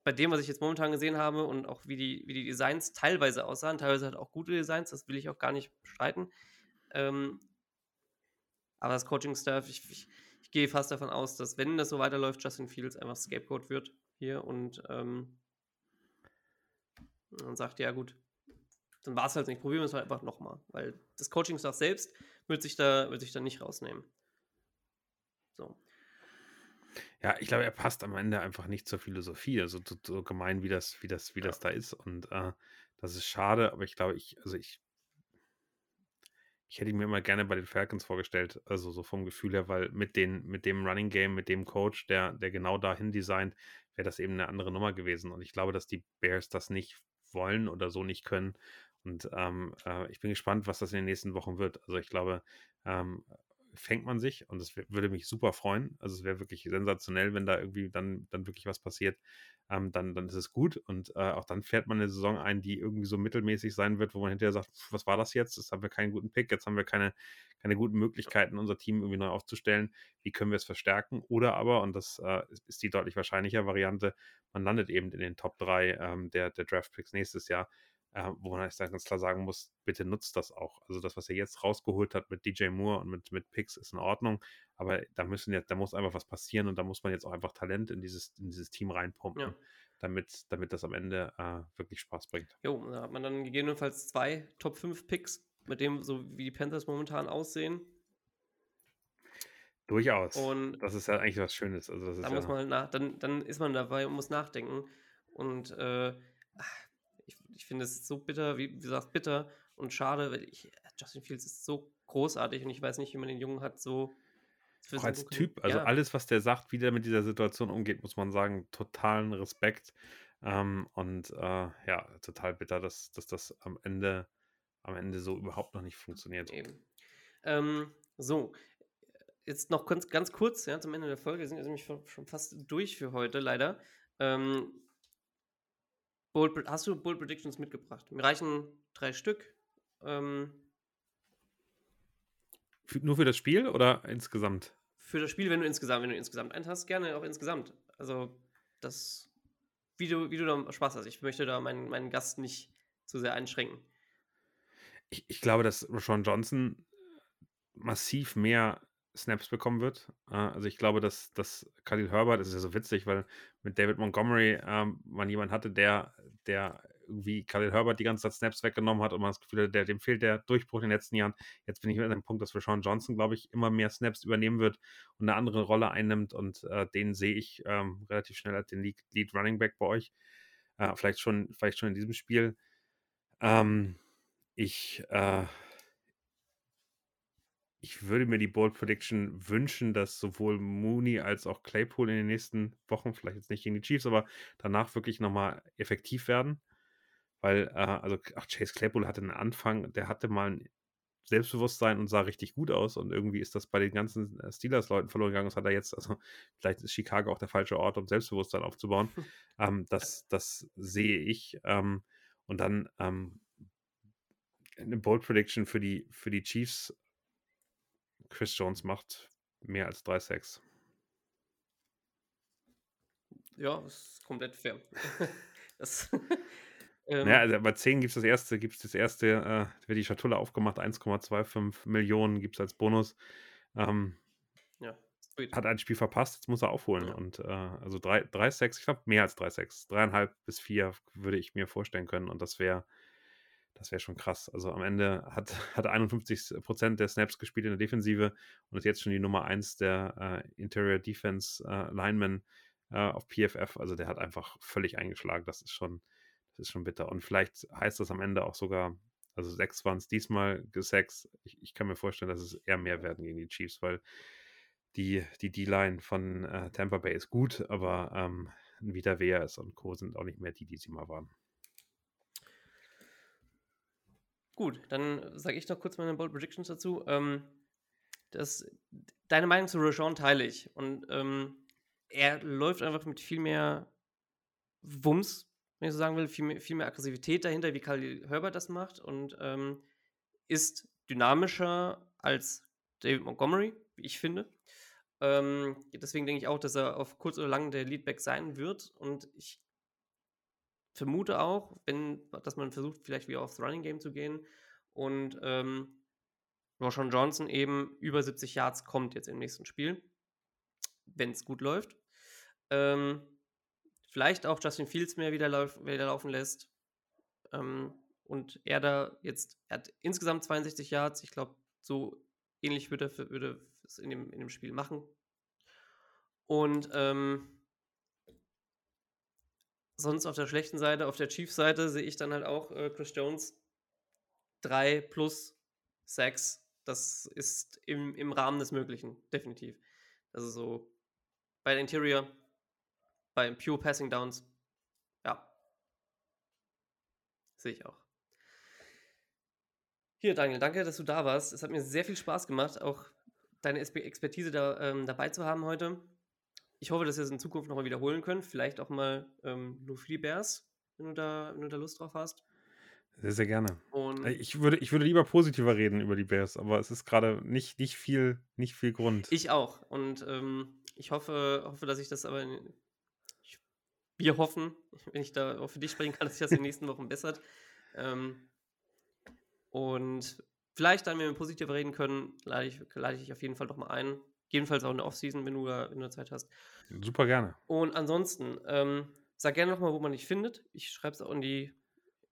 bei dem, was ich jetzt momentan gesehen habe und auch wie die, wie die Designs teilweise aussahen, teilweise halt auch gute Designs, das will ich auch gar nicht bestreiten. Ähm, aber das Coaching-Staff, ich, ich, ich, gehe fast davon aus, dass wenn das so weiterläuft, Justin Fields einfach Scapegoat wird hier und, ähm, und sagt, ja gut, dann war es halt nicht. Probieren wir es halt einfach nochmal. Weil das Coaching-Staff selbst wird sich, da, wird sich da nicht rausnehmen. So. Ja, ich glaube, er passt am Ende einfach nicht zur Philosophie. Also so, so gemein, wie das, wie das, wie ja. das da ist. Und äh, das ist schade, aber ich glaube, ich, also ich, ich hätte ihn mir immer gerne bei den Falcons vorgestellt, also so vom Gefühl her, weil mit, den, mit dem Running Game, mit dem Coach, der, der genau dahin designt, wäre das eben eine andere Nummer gewesen. Und ich glaube, dass die Bears das nicht wollen oder so nicht können. Und ähm, äh, ich bin gespannt, was das in den nächsten Wochen wird. Also ich glaube, ähm, fängt man sich und es würde mich super freuen. Also es wäre wirklich sensationell, wenn da irgendwie dann, dann wirklich was passiert. Ähm, dann, dann ist es gut und äh, auch dann fährt man eine Saison ein, die irgendwie so mittelmäßig sein wird, wo man hinterher sagt, was war das jetzt? Jetzt haben wir keinen guten Pick, jetzt haben wir keine, keine guten Möglichkeiten, unser Team irgendwie neu aufzustellen. Wie können wir es verstärken? Oder aber, und das äh, ist die deutlich wahrscheinlicher Variante, man landet eben in den Top 3 ähm, der, der Draft-Picks nächstes Jahr äh, wo man dann ganz klar sagen muss, bitte nutzt das auch. Also das, was er jetzt rausgeholt hat mit DJ Moore und mit, mit Picks, ist in Ordnung, aber da müssen jetzt, da muss einfach was passieren und da muss man jetzt auch einfach Talent in dieses, in dieses Team reinpumpen. Ja. Damit, damit das am Ende äh, wirklich Spaß bringt. Jo, da hat man dann gegebenenfalls zwei Top 5 Picks, mit dem, so wie die Panthers momentan aussehen. Durchaus. Und das ist ja eigentlich was Schönes. Also das da muss ja man nach, dann, dann ist man dabei und muss nachdenken. Und äh, ich finde es so bitter, wie, wie gesagt, bitter und schade, weil ich, Justin Fields ist so großartig und ich weiß nicht, wie man den Jungen hat so. Auch als Typ, also ja. alles, was der sagt, wie der mit dieser Situation umgeht, muss man sagen, totalen Respekt. Ähm, und äh, ja, total bitter, dass, dass das am Ende, am Ende so überhaupt noch nicht funktioniert. Eben. Ähm, so, jetzt noch ganz, ganz kurz, ja, zum Ende der Folge, wir sind nämlich schon fast durch für heute, leider. Ähm, Bold, hast du Bold Predictions mitgebracht? Mir reichen drei Stück. Ähm, für, nur für das Spiel oder insgesamt? Für das Spiel, wenn du insgesamt, wenn du insgesamt einen hast, gerne auch insgesamt. Also das, wie du, wie du da Spaß hast. Ich möchte da meinen, meinen Gast nicht zu sehr einschränken. Ich, ich glaube, dass Rashawn Johnson massiv mehr Snaps bekommen wird. Äh, also ich glaube, dass, dass Khalil Herbert, das ist ja so witzig, weil mit David Montgomery ähm, man jemanden hatte, der, der irgendwie Khalil Herbert die ganze Zeit Snaps weggenommen hat und man das Gefühl hat, der, dem fehlt der Durchbruch in den letzten Jahren. Jetzt bin ich mit dem Punkt, dass Rashawn Johnson, glaube ich, immer mehr Snaps übernehmen wird und eine andere Rolle einnimmt und äh, den sehe ich ähm, relativ schnell als den Lead, Lead Running Back bei euch. Äh, vielleicht, schon, vielleicht schon in diesem Spiel. Ähm, ich äh, ich würde mir die Bold Prediction wünschen, dass sowohl Mooney als auch Claypool in den nächsten Wochen, vielleicht jetzt nicht gegen die Chiefs, aber danach wirklich nochmal effektiv werden. Weil, äh, also, ach, Chase Claypool hatte einen Anfang, der hatte mal ein Selbstbewusstsein und sah richtig gut aus. Und irgendwie ist das bei den ganzen äh, Steelers-Leuten verloren gegangen. Das hat er jetzt, also vielleicht ist Chicago auch der falsche Ort, um Selbstbewusstsein aufzubauen. ähm, das, das sehe ich. Ähm, und dann ähm, eine Bold Prediction für die, für die Chiefs Chris Jones macht mehr als 3 Sacks. Ja, das ist komplett fair. das, ähm, ja, also bei 10 gibt es das erste, gibt es das erste, äh, wird die Schatulle aufgemacht, 1,25 Millionen gibt es als Bonus. Ähm, ja, hat ein Spiel verpasst, jetzt muss er aufholen. Ja. Und äh, also 3, 3 Sacks, ich glaube mehr als 3 Sacks. Dreieinhalb bis 4 würde ich mir vorstellen können. Und das wäre das wäre schon krass. Also am Ende hat, hat 51 Prozent der Snaps gespielt in der Defensive und ist jetzt schon die Nummer 1 der äh, Interior Defense äh, Linemen äh, auf PFF. Also der hat einfach völlig eingeschlagen. Das ist schon, das ist schon bitter. Und vielleicht heißt das am Ende auch sogar, also sechs waren es diesmal, sechs. Ich, ich, kann mir vorstellen, dass es eher mehr werden gegen die Chiefs, weil die, D-Line von äh, Tampa Bay ist gut, aber ähm, Vita Veas und Co. sind auch nicht mehr die, die sie mal waren. Gut, dann sage ich noch kurz meine Bold Predictions dazu. Ähm, das, deine Meinung zu Rashawn teile ich. Und ähm, er läuft einfach mit viel mehr Wumms, wenn ich so sagen will, viel mehr, viel mehr Aggressivität dahinter, wie Khalil Herbert das macht. Und ähm, ist dynamischer als David Montgomery, wie ich finde. Ähm, deswegen denke ich auch, dass er auf kurz oder lang der Leadback sein wird. Und ich vermute auch, wenn, dass man versucht, vielleicht wieder aufs Running Game zu gehen und ähm, Roshan Johnson eben über 70 Yards kommt jetzt im nächsten Spiel, wenn es gut läuft. Ähm, vielleicht auch Justin Fields mehr wieder, lauf, wieder laufen lässt. Ähm, und er da jetzt, er hat insgesamt 62 Yards. Ich glaube, so ähnlich würde er, es in dem, in dem Spiel machen. Und ähm, sonst auf der schlechten Seite, auf der Chiefs-Seite sehe ich dann halt auch äh, Chris Jones 3 plus Sacks. Das ist im, im Rahmen des Möglichen, definitiv. Also so bei der Interior, bei Pure Passing Downs, ja. Sehe ich auch. Hier, Daniel, danke, dass du da warst. Es hat mir sehr viel Spaß gemacht, auch deine Expertise da, ähm, dabei zu haben heute. Ich hoffe, dass wir es in Zukunft nochmal wiederholen können. Vielleicht auch mal ähm, nur für die Bears, wenn du, da, wenn du da Lust drauf hast. Sehr, sehr gerne. Und Äh, Ich würde, ich würde lieber positiver reden über die Bears, aber es ist gerade nicht, nicht, viel, nicht viel Grund. ich auch. Und ähm, ich hoffe, hoffe, dass ich das aber. In, ich, wir hoffen, wenn ich da auch für dich sprechen kann, dass sich das in den nächsten Wochen bessert. Ähm, und vielleicht dann, wenn wir positiv reden können, lade ich, lade ich dich auf jeden Fall nochmal ein. Jedenfalls auch in der Offseason, wenn du da, wenn du da Zeit hast. Super gerne. Und ansonsten, ähm, sag gerne nochmal, wo man dich findet. Ich schreibe es auch in die,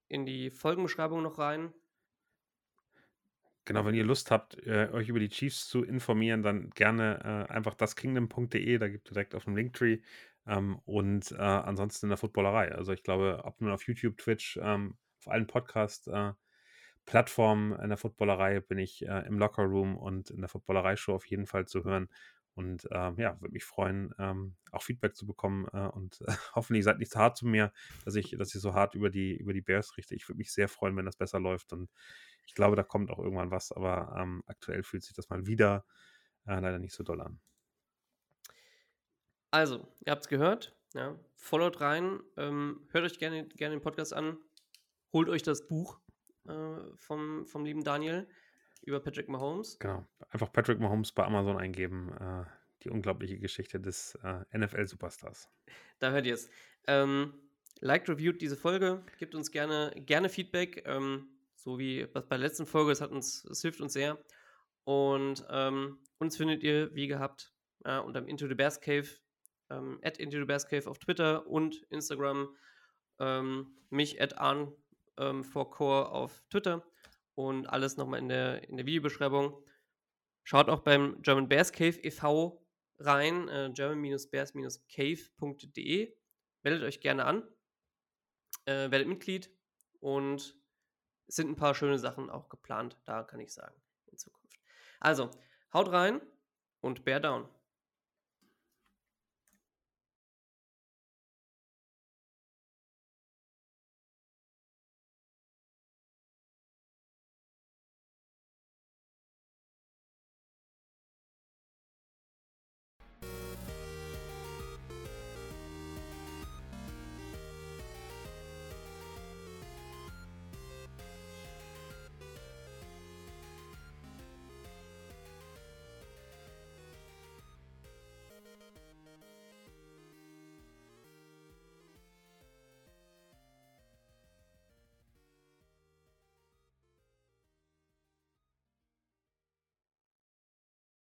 in die Folgenbeschreibung noch rein. Genau, wenn ihr Lust habt, äh, euch über die Chiefs zu informieren, dann gerne äh, einfach daskingdom.de, da gibt ihr direkt auf dem Linktree. Ähm, und äh, ansonsten in der Footballerei. Also ich glaube, ob nun auf YouTube, Twitch, ähm, auf allen Podcast-Plattformen in der Footballerei bin ich äh, im Locker Room und in der Footballerei-Show auf jeden Fall zu hören. Und ähm, ja, würde mich freuen, ähm, auch Feedback zu bekommen. Äh, und äh, hoffentlich seid nicht zu hart zu mir, dass ich, dass ich so hart über die, über die Bears richte. Ich würde mich sehr freuen, wenn das besser läuft. Und ich glaube, da kommt auch irgendwann was, aber ähm, aktuell fühlt sich das mal wieder äh, leider nicht so doll an. Also, ihr habt es gehört. Ja, followt rein. Ähm, hört euch gerne, gerne den Podcast an. Holt euch das Buch äh, vom, vom lieben Daniel über Patrick Mahomes. Genau. Einfach Patrick Mahomes bei Amazon eingeben. Äh, die unglaubliche Geschichte des äh, NFL-Superstars. Da hört ihr es. Ähm, liked, reviewt diese Folge. Gebt uns gerne, gerne Feedback. Ähm, so wie bei der letzten Folge. Es, hat uns, es hilft uns sehr. Und ähm, uns findet ihr, wie gehabt, äh, unter Into the Bears Cave, ähm, at Into the Bears Cave auf Twitter und Instagram. Ähm, mich at Arn ähm, for Core auf Twitter und alles nochmal in der, in der Videobeschreibung. Schaut auch beim German Bears Cave e.V. rein, äh, german-bears-cave.de. Meldet euch gerne an, äh, werdet Mitglied und es sind ein paar schöne Sachen auch geplant, da kann ich sagen, in Zukunft. Also, haut rein und bear down.